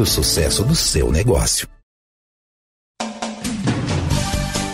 o sucesso do seu negócio.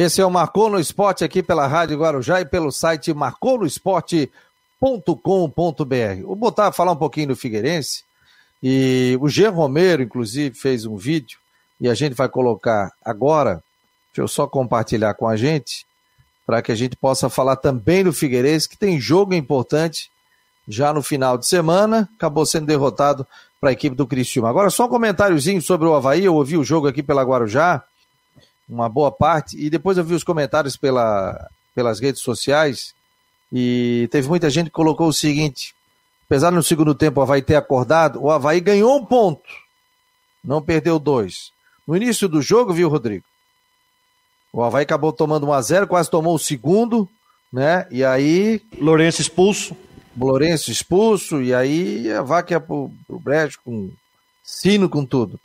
Esse é o Marcou no Esporte aqui pela Rádio Guarujá e pelo site marconosport.com.br. Vou botar falar um pouquinho do Figueirense e o G Romero inclusive fez um vídeo e a gente vai colocar agora. Deixa eu só compartilhar com a gente para que a gente possa falar também do Figueirense que tem jogo importante já no final de semana, acabou sendo derrotado para a equipe do Cristiúma. Agora só um comentáriozinho sobre o Havaí, eu ouvi o jogo aqui pela Guarujá uma boa parte, e depois eu vi os comentários pela, pelas redes sociais, e teve muita gente que colocou o seguinte: apesar no segundo tempo o Havaí ter acordado, o Havaí ganhou um ponto, não perdeu dois. No início do jogo, viu, Rodrigo? O Havaí acabou tomando 1 a 0 quase tomou o segundo, né? E aí. Lourenço expulso. Lourenço expulso, e aí a vaca ia pro, pro brejo com sino, com tudo.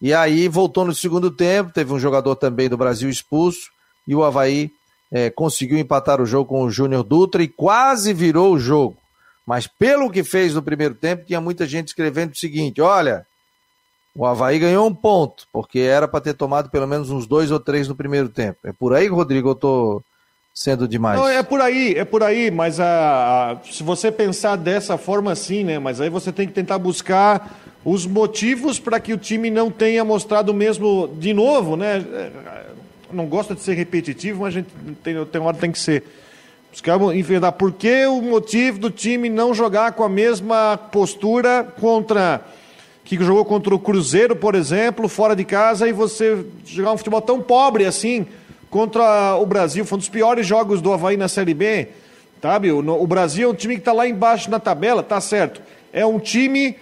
E aí voltou no segundo tempo, teve um jogador também do Brasil expulso, e o Havaí é, conseguiu empatar o jogo com o Júnior Dutra e quase virou o jogo. Mas pelo que fez no primeiro tempo, tinha muita gente escrevendo o seguinte: olha, o Havaí ganhou um ponto, porque era para ter tomado pelo menos uns dois ou três no primeiro tempo. É por aí, Rodrigo, eu tô sendo demais. Não, é por aí, é por aí, mas a, a, se você pensar dessa forma assim, né? Mas aí você tem que tentar buscar os motivos para que o time não tenha mostrado mesmo de novo, né? Não gosta de ser repetitivo, mas a gente tem, tem hora tem que ser. Buscar enfrentar por que o motivo do time não jogar com a mesma postura contra que jogou contra o Cruzeiro, por exemplo, fora de casa, e você jogar um futebol tão pobre assim contra o Brasil. Foi um dos piores jogos do Havaí na Série B. Sabe? O, o Brasil é um time que está lá embaixo na tabela, tá certo. É um time.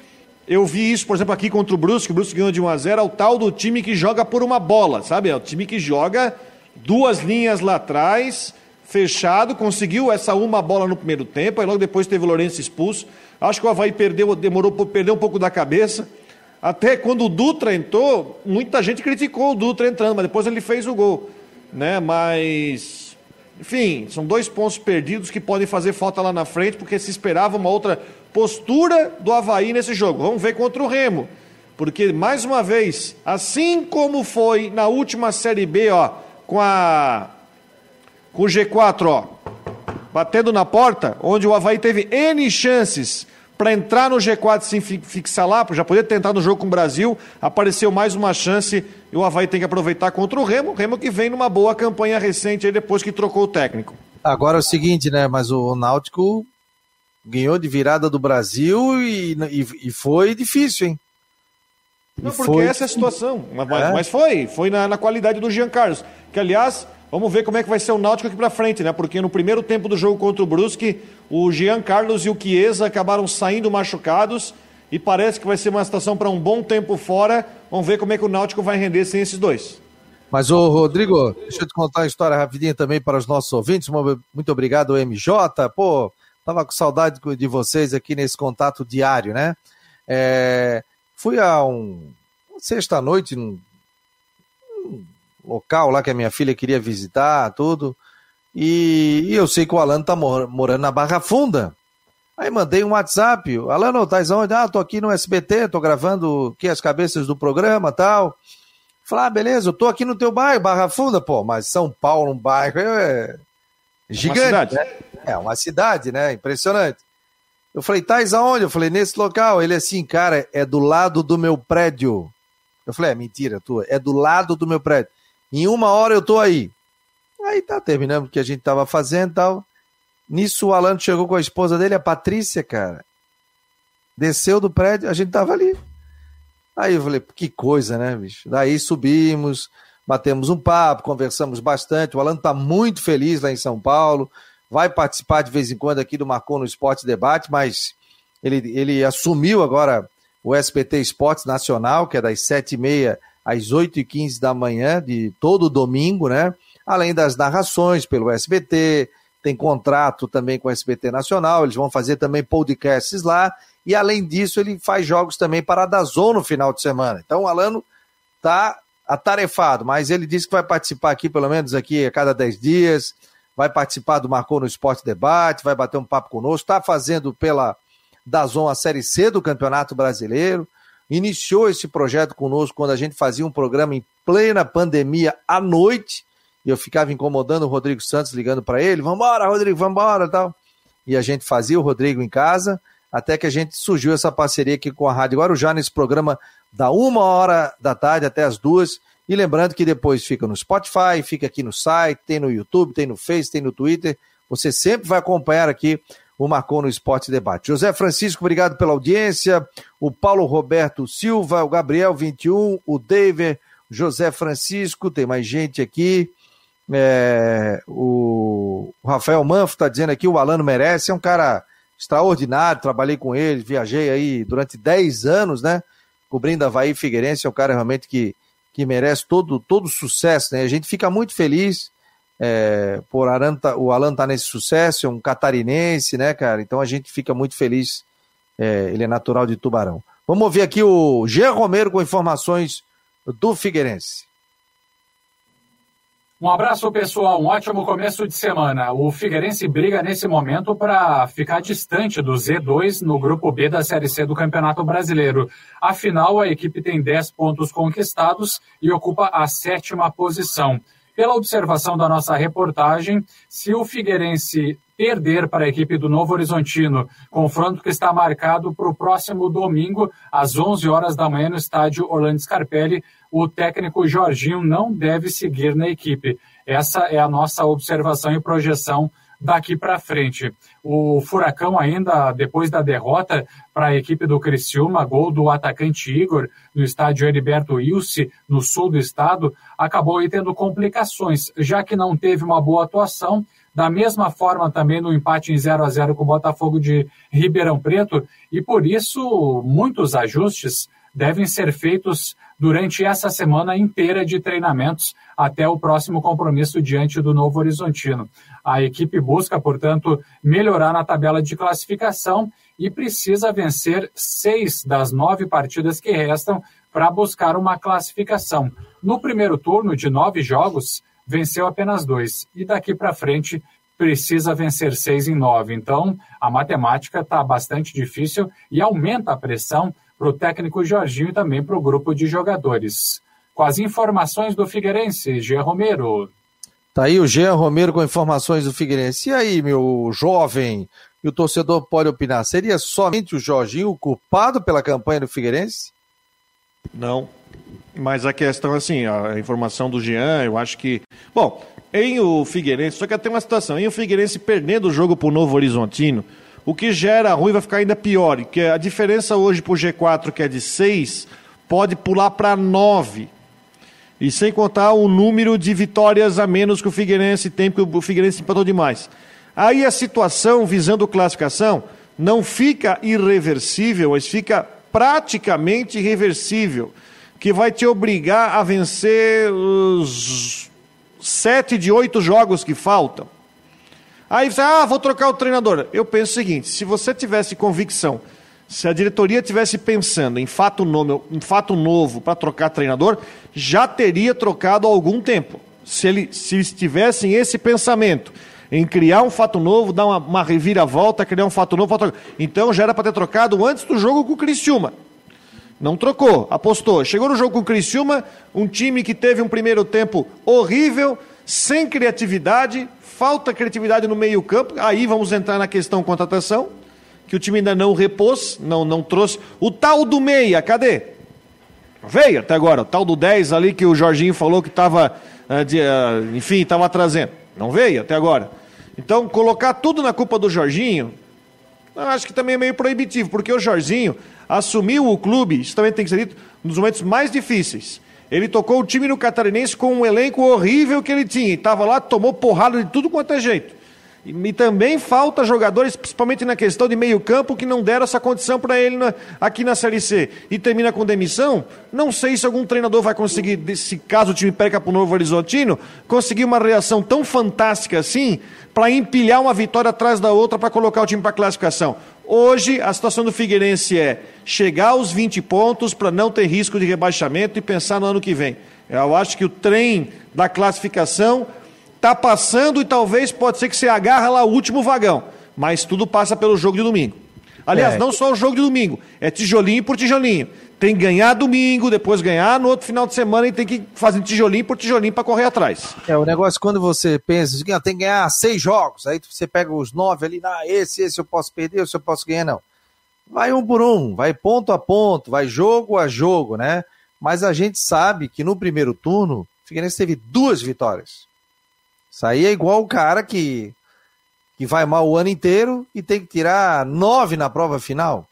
Eu vi isso, por exemplo, aqui contra o Brusque, o Brusque ganhou de 1 a 0 é o tal do time que joga por uma bola, sabe? É o time que joga duas linhas lá atrás, fechado, conseguiu essa uma bola no primeiro tempo, aí logo depois teve o Lourenço expulso. Acho que o Havaí perdeu, demorou para perder um pouco da cabeça. Até quando o Dutra entrou, muita gente criticou o Dutra entrando, mas depois ele fez o gol. Né? Mas, enfim, são dois pontos perdidos que podem fazer falta lá na frente, porque se esperava uma outra postura do Havaí nesse jogo. Vamos ver contra o Remo. Porque, mais uma vez, assim como foi na última Série B, ó, com a. com o G4, ó, batendo na porta, onde o Havaí teve N chances para entrar no G4 sem fixar lá, já poder tentar no jogo com o Brasil, apareceu mais uma chance e o Havaí tem que aproveitar contra o Remo, Remo que vem numa boa campanha recente aí depois que trocou o técnico. Agora é o seguinte, né, mas o Náutico ganhou de virada do Brasil e, e, e foi difícil, hein? Não, porque foi... essa é a situação, mas, é? mas foi, foi na, na qualidade do Jean Carlos, que aliás Vamos ver como é que vai ser o Náutico aqui para frente, né? Porque no primeiro tempo do jogo contra o Brusque, o Jean Carlos e o Chiesa acabaram saindo machucados e parece que vai ser uma situação para um bom tempo fora. Vamos ver como é que o Náutico vai render sem esses dois. Mas, ô Rodrigo, deixa eu te contar uma história rapidinho também para os nossos ouvintes. Muito obrigado, MJ. Pô, tava com saudade de vocês aqui nesse contato diário, né? É, fui a um sexta-noite num local lá que a minha filha queria visitar, tudo. E, e eu sei que o Alan tá mor morando na Barra Funda. Aí mandei um WhatsApp, Alan, tá onde? Ah, tô aqui no SBT, tô gravando aqui as cabeças do programa tal. Falei, ah, beleza, eu tô aqui no teu bairro, Barra Funda, pô, mas São Paulo, um bairro é gigante, né? É uma cidade, né? Impressionante. Eu falei, Tais aonde? Eu falei, nesse local. Ele assim, cara, é do lado do meu prédio. Eu falei, é mentira tua, é do lado do meu prédio. Em uma hora eu tô aí. Aí tá, terminando o que a gente tava fazendo e tal. Nisso o Alan chegou com a esposa dele, a Patrícia, cara. Desceu do prédio, a gente tava ali. Aí eu falei, que coisa, né, bicho? Daí subimos, batemos um papo, conversamos bastante. O Alan tá muito feliz lá em São Paulo. Vai participar de vez em quando aqui do Marcou no Esporte Debate, mas ele, ele assumiu agora o SPT Esportes Nacional, que é das sete e meia às 8h15 da manhã de todo domingo, né? Além das narrações pelo SBT, tem contrato também com o SBT Nacional, eles vão fazer também podcasts lá, e além disso ele faz jogos também para a Dazon no final de semana. Então o Alano tá atarefado, mas ele disse que vai participar aqui pelo menos aqui a cada 10 dias, vai participar do Marcou no Esporte Debate, vai bater um papo conosco, está fazendo pela Dazon a Série C do Campeonato Brasileiro, iniciou esse projeto conosco quando a gente fazia um programa em plena pandemia à noite, e eu ficava incomodando o Rodrigo Santos, ligando para ele, vambora, Rodrigo, vambora, tal. E a gente fazia o Rodrigo em casa, até que a gente surgiu essa parceria aqui com a Rádio Guarujá nesse programa da uma hora da tarde até as duas. E lembrando que depois fica no Spotify, fica aqui no site, tem no YouTube, tem no Face, tem no Twitter. Você sempre vai acompanhar aqui o Marcou no Esporte Debate. José Francisco, obrigado pela audiência. O Paulo Roberto Silva, o Gabriel 21, o David, José Francisco, tem mais gente aqui. É, o, Rafael Manfo está dizendo aqui, o Alano merece, é um cara extraordinário, trabalhei com ele, viajei aí durante 10 anos, né? Cobrindo Havaí Figueirense, é um cara realmente que, que merece todo todo sucesso, né? A gente fica muito feliz é, por Aran, tá, o Alan tá nesse sucesso, é um catarinense, né, cara? Então a gente fica muito feliz. É, ele é natural de Tubarão. Vamos ouvir aqui o Jean Romero com informações do Figueirense. Um abraço, pessoal. Um ótimo começo de semana. O Figueirense briga nesse momento para ficar distante do Z2 no grupo B da Série C do Campeonato Brasileiro. Afinal, a equipe tem 10 pontos conquistados e ocupa a sétima posição. Pela observação da nossa reportagem, se o Figueirense perder para a equipe do Novo Horizontino, confronto que está marcado para o próximo domingo, às 11 horas da manhã, no estádio Orlando Scarpelli, o técnico Jorginho não deve seguir na equipe. Essa é a nossa observação e projeção daqui para frente. O Furacão ainda, depois da derrota para a equipe do Criciúma, gol do atacante Igor no estádio Heriberto Ilse, no sul do estado, acabou aí tendo complicações, já que não teve uma boa atuação, da mesma forma também no empate em 0 a 0 com o Botafogo de Ribeirão Preto, e por isso muitos ajustes devem ser feitos durante essa semana inteira de treinamentos até o próximo compromisso diante do Novo Horizontino. A equipe busca, portanto, melhorar na tabela de classificação e precisa vencer seis das nove partidas que restam para buscar uma classificação. No primeiro turno de nove jogos, venceu apenas dois e daqui para frente precisa vencer seis em nove. Então, a matemática está bastante difícil e aumenta a pressão para o técnico Jorginho e também para o grupo de jogadores. Com as informações do Figueirense, Jean Romero. Tá aí o Jean Romero com informações do Figueirense. E aí, meu jovem, e o torcedor pode opinar, seria somente o Jorginho o culpado pela campanha do Figueirense? Não. Mas a questão, assim, a informação do Jean, eu acho que. Bom, em o Figueirense, só que tem uma situação, em o Figueirense perdendo o jogo para o Novo Horizontino, o que gera ruim vai ficar ainda pior, que a diferença hoje para o G4, que é de 6, pode pular para 9. E sem contar o número de vitórias a menos que o Figueirense tem, porque o Figueirense empatou demais. Aí a situação visando classificação não fica irreversível, mas fica praticamente irreversível, que vai te obrigar a vencer os sete de oito jogos que faltam. Aí você, ah, vou trocar o treinador. Eu penso o seguinte: se você tivesse convicção, se a diretoria tivesse pensando em fato novo, em fato novo para trocar treinador, já teria trocado há algum tempo. Se, ele, se tivessem esse pensamento em criar um fato novo, dar uma, uma reviravolta, criar um fato novo, fato... então já era para ter trocado antes do jogo com o Criciúma. Não trocou, apostou. Chegou no jogo com o Criciúma, um time que teve um primeiro tempo horrível, sem criatividade, falta criatividade no meio-campo. Aí vamos entrar na questão contratação, que o time ainda não repôs, não, não trouxe. O tal do meia, cadê? Veio até agora, o tal do 10 ali que o Jorginho falou que estava, uh, uh, enfim, estava trazendo. Não veio até agora. Então, colocar tudo na culpa do Jorginho, acho que também é meio proibitivo, porque o Jorginho assumiu o clube, isso também tem que ser dito, nos momentos mais difíceis. Ele tocou o time no Catarinense com um elenco horrível que ele tinha. Estava lá, tomou porrada de tudo quanto é jeito. E, e, também falta jogadores, principalmente na questão de meio campo, que não deram essa condição para ele na, aqui na Série C. E termina com demissão. Não sei se algum treinador vai conseguir, se caso o time perca para o Novo Horizontino, conseguir uma reação tão fantástica assim para empilhar uma vitória atrás da outra para colocar o time para classificação. Hoje, a situação do Figueirense é chegar aos 20 pontos para não ter risco de rebaixamento e pensar no ano que vem. Eu acho que o trem da classificação está passando e talvez pode ser que você agarra lá o último vagão. Mas tudo passa pelo jogo de domingo. Aliás, é. não só o jogo de domingo, é tijolinho por tijolinho. Tem que ganhar domingo, depois ganhar no outro final de semana e tem que fazer tijolinho por tijolinho para correr atrás. É, o negócio quando você pensa, ah, tem que ganhar seis jogos, aí você pega os nove ali, ah, esse, esse eu posso perder, esse eu posso ganhar, não. Vai um por um, vai ponto a ponto, vai jogo a jogo, né? Mas a gente sabe que no primeiro turno, o Figueirense teve duas vitórias. Isso aí é igual o cara que, que vai mal o ano inteiro e tem que tirar nove na prova final.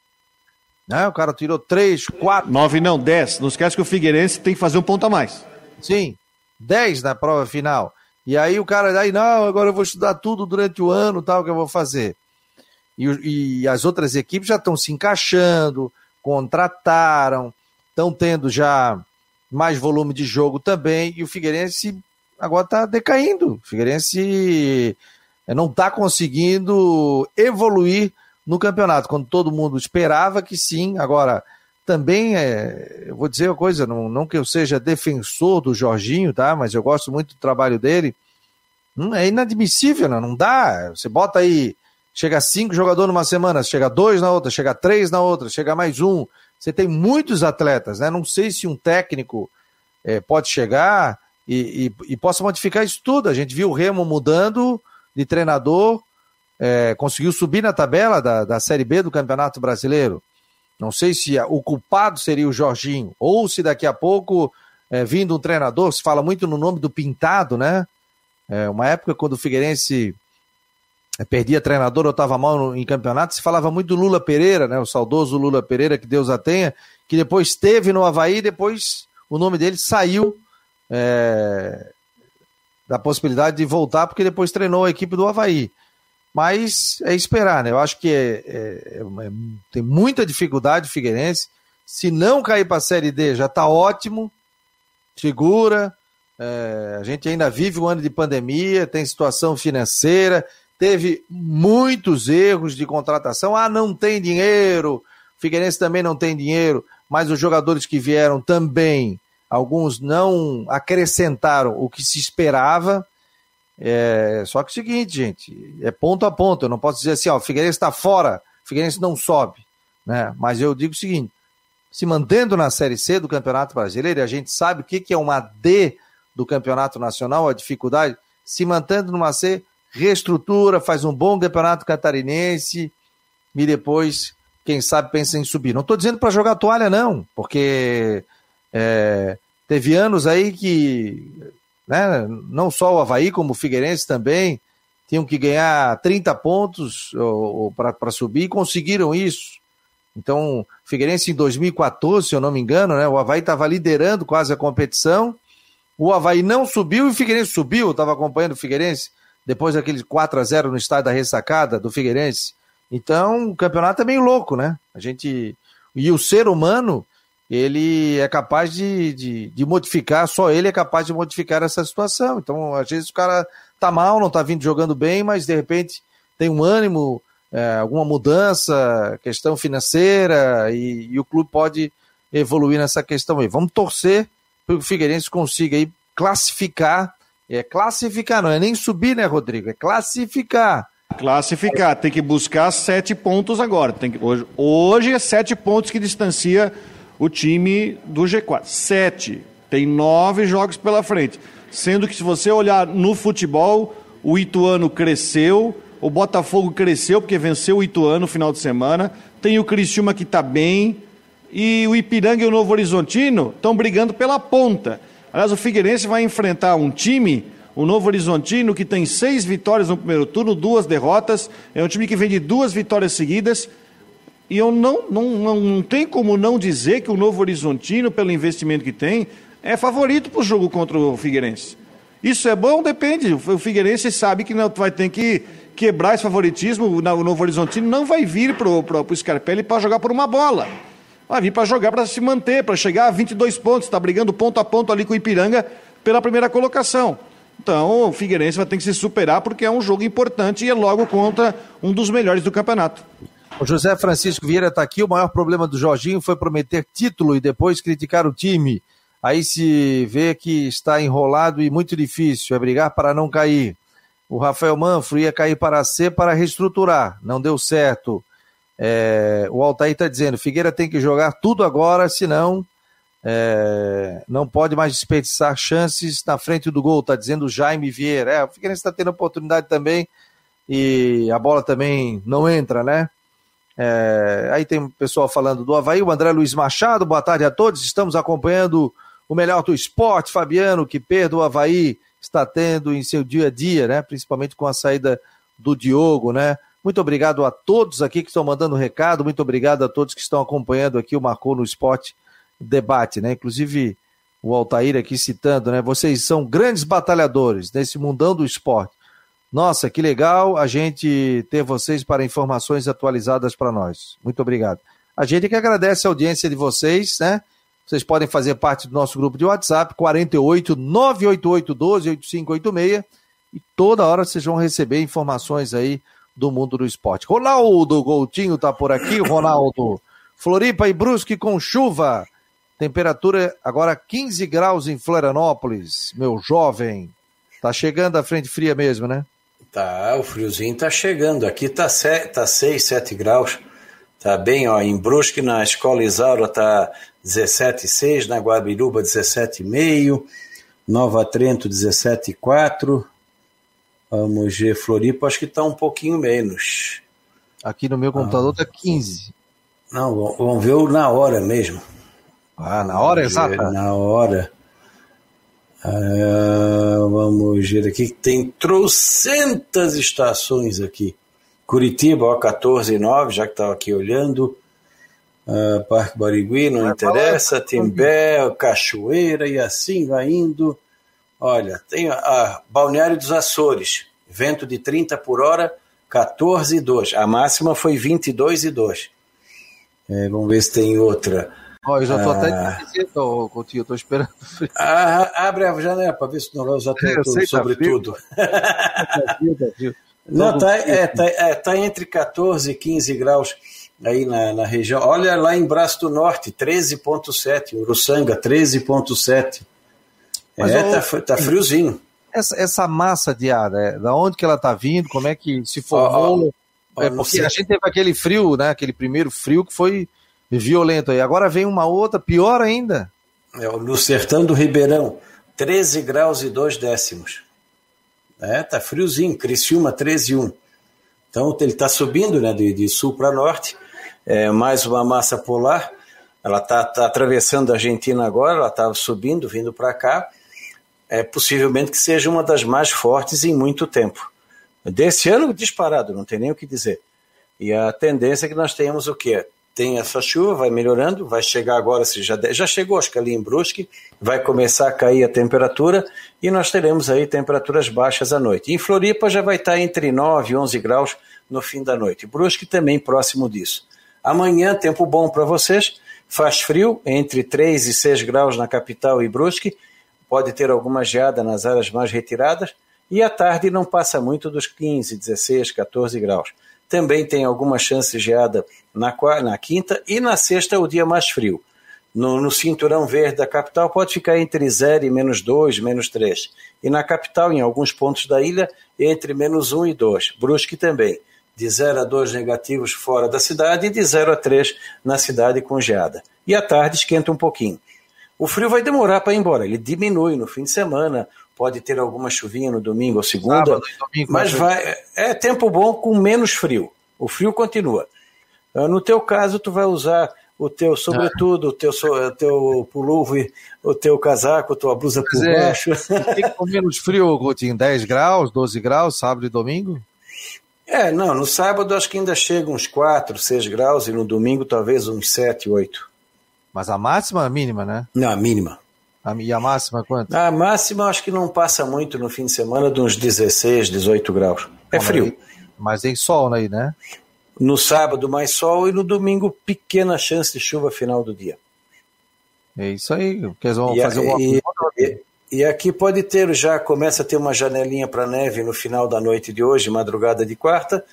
Né? O cara tirou três, quatro. Nove não, dez. Não esquece que o Figueirense tem que fazer um ponto a mais. Sim, dez na prova final. E aí o cara, aí não, agora eu vou estudar tudo durante o ano, tal, que eu vou fazer. E, e as outras equipes já estão se encaixando, contrataram, estão tendo já mais volume de jogo também, e o Figueirense agora está decaindo. O Figueirense não está conseguindo evoluir no campeonato, quando todo mundo esperava que sim. Agora, também, é, eu vou dizer uma coisa, não, não que eu seja defensor do Jorginho, tá? Mas eu gosto muito do trabalho dele. Hum, é inadmissível, não, não dá. Você bota aí, chega cinco jogadores numa semana, chega dois na outra, chega três na outra, chega mais um. Você tem muitos atletas, né? Não sei se um técnico é, pode chegar e, e, e possa modificar isso tudo. A gente viu o Remo mudando de treinador é, conseguiu subir na tabela da, da Série B do Campeonato Brasileiro. Não sei se o culpado seria o Jorginho, ou se daqui a pouco, é, vindo um treinador, se fala muito no nome do Pintado, né? É, uma época quando o Figueirense perdia treinador ou estava mal em campeonato, se falava muito do Lula Pereira, né? O saudoso Lula Pereira, que Deus a tenha, que depois esteve no Havaí, depois o nome dele saiu é, da possibilidade de voltar, porque depois treinou a equipe do Havaí. Mas é esperar, né? Eu acho que é, é, é tem muita dificuldade o Figueirense. Se não cair para a Série D, já está ótimo, segura. É, a gente ainda vive um ano de pandemia, tem situação financeira, teve muitos erros de contratação. Ah, não tem dinheiro. O Figueirense também não tem dinheiro, mas os jogadores que vieram também, alguns não acrescentaram o que se esperava. É, só que é o seguinte, gente, é ponto a ponto. Eu não posso dizer assim, ó, o Figueirense está fora, o Figueirense não sobe. Né? Mas eu digo o seguinte: se mantendo na Série C do Campeonato Brasileiro, e a gente sabe o que, que é uma D do Campeonato Nacional, a dificuldade, se mantendo numa C, reestrutura, faz um bom campeonato catarinense e depois, quem sabe, pensa em subir. Não estou dizendo para jogar toalha, não, porque é, teve anos aí que né, não só o Havaí, como o Figueirense também, tinham que ganhar 30 pontos para subir e conseguiram isso. Então, Figueirense em 2014, se eu não me engano, né, o Havaí estava liderando quase a competição. O Havaí não subiu e o Figueirense subiu. Eu estava acompanhando o Figueirense depois daquele 4 a 0 no estádio da ressacada do Figueirense. Então, o campeonato é meio louco, né? A gente. E o ser humano, ele é capaz de, de, de, modificar, só ele é capaz de modificar essa situação. Então, às vezes o cara tá mal, não tá vindo jogando bem, mas de repente tem um ânimo, é, alguma mudança, questão financeira, e, e, o clube pode evoluir nessa questão aí. Vamos torcer para que o Figueirense consiga aí classificar é classificar, não é nem subir, né, Rodrigo? É classificar. Classificar, tem que buscar sete pontos agora. Tem que, hoje, hoje é sete pontos que distancia o time do G4. Sete. Tem nove jogos pela frente. Sendo que se você olhar no futebol, o Ituano cresceu, o Botafogo cresceu porque venceu o Ituano no final de semana. Tem o Criciúma que está bem. E o Ipiranga e o Novo Horizontino estão brigando pela ponta. Aliás, o Figueirense vai enfrentar um time, o Novo Horizontino, que tem seis vitórias no primeiro turno, duas derrotas. É um time que vem de duas vitórias seguidas. E eu não, não, não, não tem como não dizer que o Novo Horizontino, pelo investimento que tem, é favorito para o jogo contra o Figueirense. Isso é bom? Depende. O Figueirense sabe que não vai ter que quebrar esse favoritismo. O Novo Horizontino não vai vir para o Scarpelli para jogar por uma bola vai vir para jogar, para se manter, para chegar a 22 pontos, está brigando ponto a ponto ali com o Ipiranga pela primeira colocação. Então o Figueirense vai ter que se superar porque é um jogo importante e é logo contra um dos melhores do campeonato. O José Francisco Vieira está aqui. O maior problema do Jorginho foi prometer título e depois criticar o time. Aí se vê que está enrolado e muito difícil. É brigar para não cair. O Rafael Manfro ia cair para C para reestruturar. Não deu certo. É, o Altair está dizendo: Figueira tem que jogar tudo agora, senão é, não pode mais desperdiçar chances na frente do gol. Está dizendo o Jaime Vieira. É, o Figueirense está tendo oportunidade também e a bola também não entra, né? É, aí tem pessoal falando do Havaí, o André Luiz Machado, boa tarde a todos. Estamos acompanhando o melhor do esporte, Fabiano, que perda o Havaí está tendo em seu dia a dia, né? Principalmente com a saída do Diogo, né? Muito obrigado a todos aqui que estão mandando recado, muito obrigado a todos que estão acompanhando aqui o Marcou no Esporte debate, né? Inclusive o Altair aqui citando, né? Vocês são grandes batalhadores nesse mundão do esporte. Nossa, que legal a gente ter vocês para informações atualizadas para nós. Muito obrigado. A gente que agradece a audiência de vocês, né? Vocês podem fazer parte do nosso grupo de WhatsApp, 48 988 12 8586, e toda hora vocês vão receber informações aí do mundo do esporte. Ronaldo Goutinho tá por aqui, Ronaldo. Floripa e Brusque com chuva. Temperatura agora 15 graus em Florianópolis, meu jovem. Tá chegando a frente fria mesmo, né? Tá, o friozinho tá chegando. Aqui tá, se, tá 6, 7 graus. Tá bem, ó. Em Brusque, na Escola Isaura, tá 17,6. Na Guabiruba, 17,5. Nova Trento, 17,4. Vamos ver, Floripa acho que está um pouquinho menos. Aqui no meu computador ah. 15. Não, vamos ver na hora mesmo. Ah, na hora exata? Na hora. Ah, vamos ver aqui, tem trocentas estações aqui. Curitiba, ó, 14 e 9, já que estava aqui olhando. Uh, Parque Barigui, não vai interessa. Timbé, Cachoeira e assim vai indo. Olha, tem a, a Balneário dos Açores, vento de 30 por hora, 14 e 2. A máxima foi 22 e 2. É, vamos ver se tem outra. Ó, eu já estou ah, até de camiseta, Coutinho, estou esperando. Ah, abre a janela para ver se não tudo, sobre tá tudo. Tá frio, tá frio. Não, tá, é, tá, é, tá entre 14 e 15 graus aí na, na região. Olha lá em Braço do Norte, 13,7. Uruçanga, 13,7. É, tá, tá friozinho. Essa, essa massa de ar, é, da onde que ela tá vindo? Como é que se formou? é porque a gente teve aquele frio, né? Aquele primeiro frio que foi violento aí. Agora vem uma outra, pior ainda. É, no sertão do Ribeirão, 13 graus e 2 décimos. É, tá friozinho, Criciúma 13 e 1. Então ele está subindo né, de, de sul para norte, é, mais uma massa polar. Ela está tá atravessando a Argentina agora, ela está subindo, vindo para cá. É possivelmente que seja uma das mais fortes em muito tempo. Desse ano, disparado, não tem nem o que dizer. E a tendência é que nós tenhamos o quê? Tem essa chuva, vai melhorando, vai chegar agora, se já, já chegou, acho que ali em Brusque, vai começar a cair a temperatura e nós teremos aí temperaturas baixas à noite. Em Floripa já vai estar entre 9 e 11 graus no fim da noite. Brusque também próximo disso. Amanhã, tempo bom para vocês, faz frio, entre 3 e 6 graus na capital e Brusque, pode ter alguma geada nas áreas mais retiradas, e à tarde não passa muito dos 15, 16, 14 graus. Também tem alguma chance de geada na, na quinta e na sexta o dia mais frio. No, no, cinturão verde da capital pode ficar entre 0 e menos 2, menos 3. E na capital, em alguns pontos da ilha, entre menos 1 e 2. Brusque também. De 0 a 2 negativos fora da cidade e de 0 a 3 na cidade com geada. E à tarde esquenta um pouquinho. O frio vai demorar para ir embora, ele diminui no fim de semana, pode ter alguma chuvinha no domingo ou segunda, Sábado, domingo, mas vai é tempo bom com menos frio. O frio continua. Ah, no teu caso, tu vai usar o teu sobretudo, ah. o teu, o teu pullover, o teu casaco, a tua blusa por é, baixo. Tem com menos frio, Coutinho, 10 graus, 12 graus, sábado e domingo? É, não, no sábado acho que ainda chega uns 4, 6 graus e no domingo talvez uns 7, 8. Mas a máxima é a mínima, né? Não, a mínima. E a máxima quanto? A máxima acho que não passa muito no fim de semana, de uns 16, 18 graus. É frio. Mas tem sol aí, né? No sábado, mais sol e no domingo, pequena chance de chuva final do dia. É isso aí. Porque eles vão e, fazer uma. E, e, e aqui pode ter, já começa a ter uma janelinha para neve no final da noite de hoje, madrugada de quarta.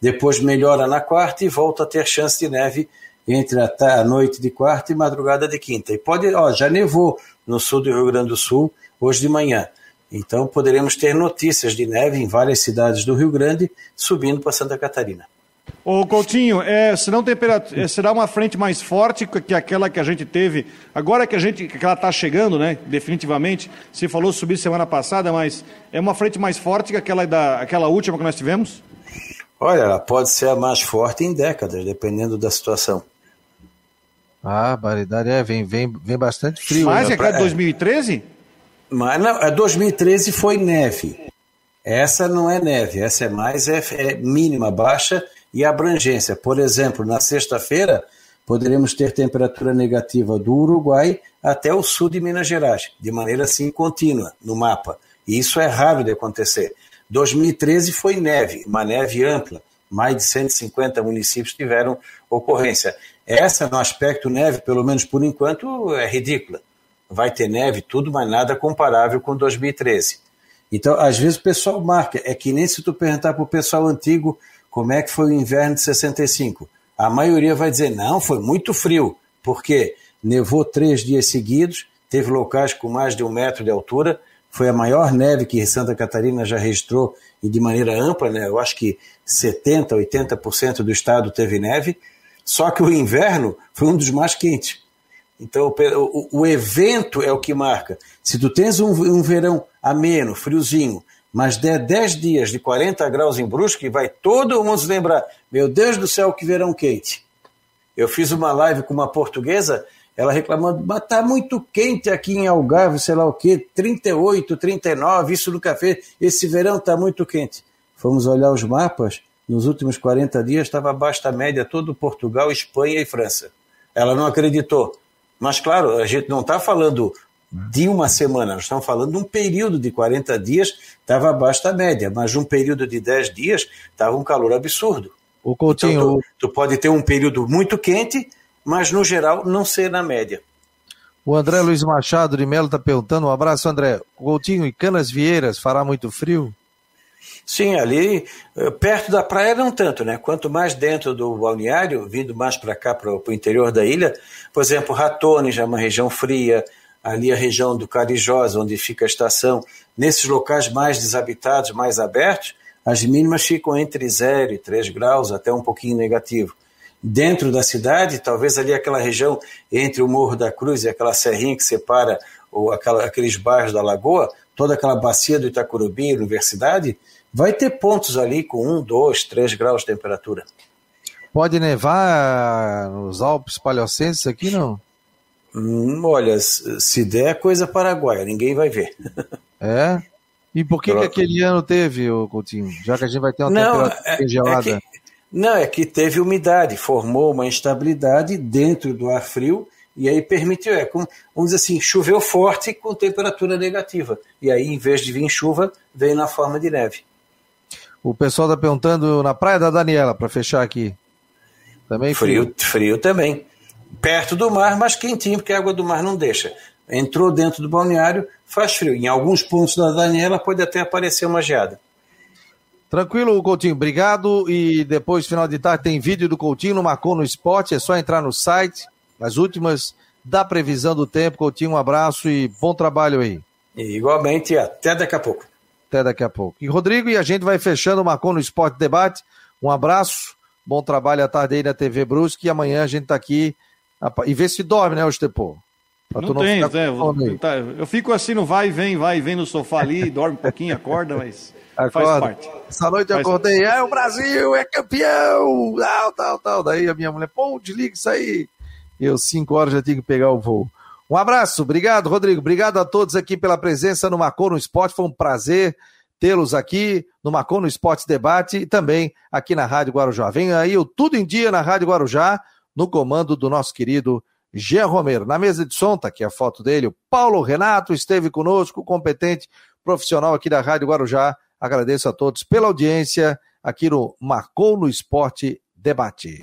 Depois melhora na quarta e volta a ter chance de neve entre a, a noite de quarta e madrugada de quinta. E pode, ó, já nevou no sul do Rio Grande do Sul hoje de manhã. Então poderemos ter notícias de neve em várias cidades do Rio Grande subindo para Santa Catarina. Ô Coutinho, é, será, é, será uma frente mais forte que aquela que a gente teve, agora que a gente, que ela está chegando, né, definitivamente, você falou subir semana passada, mas é uma frente mais forte que aquela, da, aquela última que nós tivemos? Olha, ela pode ser a mais forte em décadas, dependendo da situação. Ah, baridade, é, vem, vem, vem bastante frio. Mais né? que a de 2013? Mas não, a 2013 foi neve. Essa não é neve, essa é mais é, é mínima, baixa e abrangência. Por exemplo, na sexta-feira, poderemos ter temperatura negativa do Uruguai até o sul de Minas Gerais, de maneira assim contínua no mapa. E isso é raro de acontecer. 2013 foi neve, uma neve ampla. Mais de 150 municípios tiveram ocorrência. Essa, no aspecto neve, pelo menos por enquanto, é ridícula. Vai ter neve, tudo, mas nada comparável com 2013. Então, às vezes o pessoal marca. É que nem se tu perguntar para o pessoal antigo como é que foi o inverno de 65. A maioria vai dizer, não, foi muito frio. porque Nevou três dias seguidos, teve locais com mais de um metro de altura, foi a maior neve que Santa Catarina já registrou e de maneira ampla, né? eu acho que 70%, 80% do estado teve neve, só que o inverno foi um dos mais quentes. Então, o, o evento é o que marca. Se tu tens um, um verão ameno, friozinho, mas der 10 dias de 40 graus em Brusque, vai todo mundo se lembrar: meu Deus do céu, que verão quente. Eu fiz uma live com uma portuguesa ela reclamando, mas tá muito quente aqui em Algarve, sei lá o quê, 38, 39, isso nunca fez, esse verão tá muito quente. Fomos olhar os mapas, nos últimos 40 dias estava abaixo da média todo Portugal, Espanha e França. Ela não acreditou. Mas, claro, a gente não está falando de uma semana, nós estamos falando de um período de 40 dias, estava abaixo da média, mas um período de 10 dias estava um calor absurdo. O Coutinho. Então, tu, tu pode ter um período muito quente, mas no geral não ser na média. O André Luiz Machado de Melo está perguntando: um abraço, André. Coutinho, e Canas Vieiras fará muito frio? Sim, ali eh, perto da praia não tanto, né? Quanto mais dentro do balneário, vindo mais para cá, para o interior da ilha, por exemplo, Ratone já é uma região fria, ali a região do Carijós, onde fica a estação, nesses locais mais desabitados, mais abertos, as mínimas ficam entre 0 e 3 graus, até um pouquinho negativo. Dentro da cidade, talvez ali aquela região entre o Morro da Cruz e aquela serrinha que separa ou aquela, aqueles bairros da Lagoa, toda aquela bacia do Itacurubi, Universidade, vai ter pontos ali com 1, 2, 3 graus de temperatura. Pode nevar nos Alpes Paleocenses aqui, não? Hum, olha, se der é coisa paraguaia, ninguém vai ver. É? E por que, que aquele ano teve, o Coutinho? Já que a gente vai ter uma não, temperatura é, gelada. É que, não, é que teve umidade, formou uma instabilidade dentro do ar frio e aí permitiu, é como, vamos dizer assim, choveu forte com temperatura negativa. E aí, em vez de vir chuva, veio na forma de neve. O pessoal está perguntando na Praia da Daniela, para fechar aqui. Também frio? Frio, frio também. Perto do mar, mas quentinho, porque a água do mar não deixa. Entrou dentro do balneário, faz frio. Em alguns pontos da Daniela pode até aparecer uma geada. Tranquilo, Coutinho, obrigado. E depois, final de tarde, tem vídeo do Coutinho no Marcou no Esporte. É só entrar no site as últimas da previsão do tempo. Coutinho, um abraço e bom trabalho aí. E igualmente, até daqui a pouco. Até daqui a pouco. E Rodrigo, e a gente vai fechando o Marcou no Esporte Debate. Um abraço, bom trabalho à tarde aí na TV Brusque. E amanhã a gente tá aqui e vê se dorme, né, Ostepô? Pra não, não tem, é, eu, eu fico assim no vai e vem, vai e vem no sofá ali, dorme um pouquinho, acorda, mas Acorda. faz parte. Essa noite eu acordei, é o Brasil, é campeão, tal, tal, tal. Daí a minha mulher, pô, desliga isso aí. Eu, cinco horas, já tinha que pegar o voo. Um abraço, obrigado, Rodrigo. Obrigado a todos aqui pela presença no Marcou no Esporte. Foi um prazer tê-los aqui no Marcou no Esporte Debate e também aqui na Rádio Guarujá. Vem aí o Tudo em Dia na Rádio Guarujá, no comando do nosso querido Jean Romero. Na mesa de som, tá aqui a foto dele, o Paulo Renato esteve conosco, competente profissional aqui da Rádio Guarujá. Agradeço a todos pela audiência aqui no Marcou no Esporte Debate.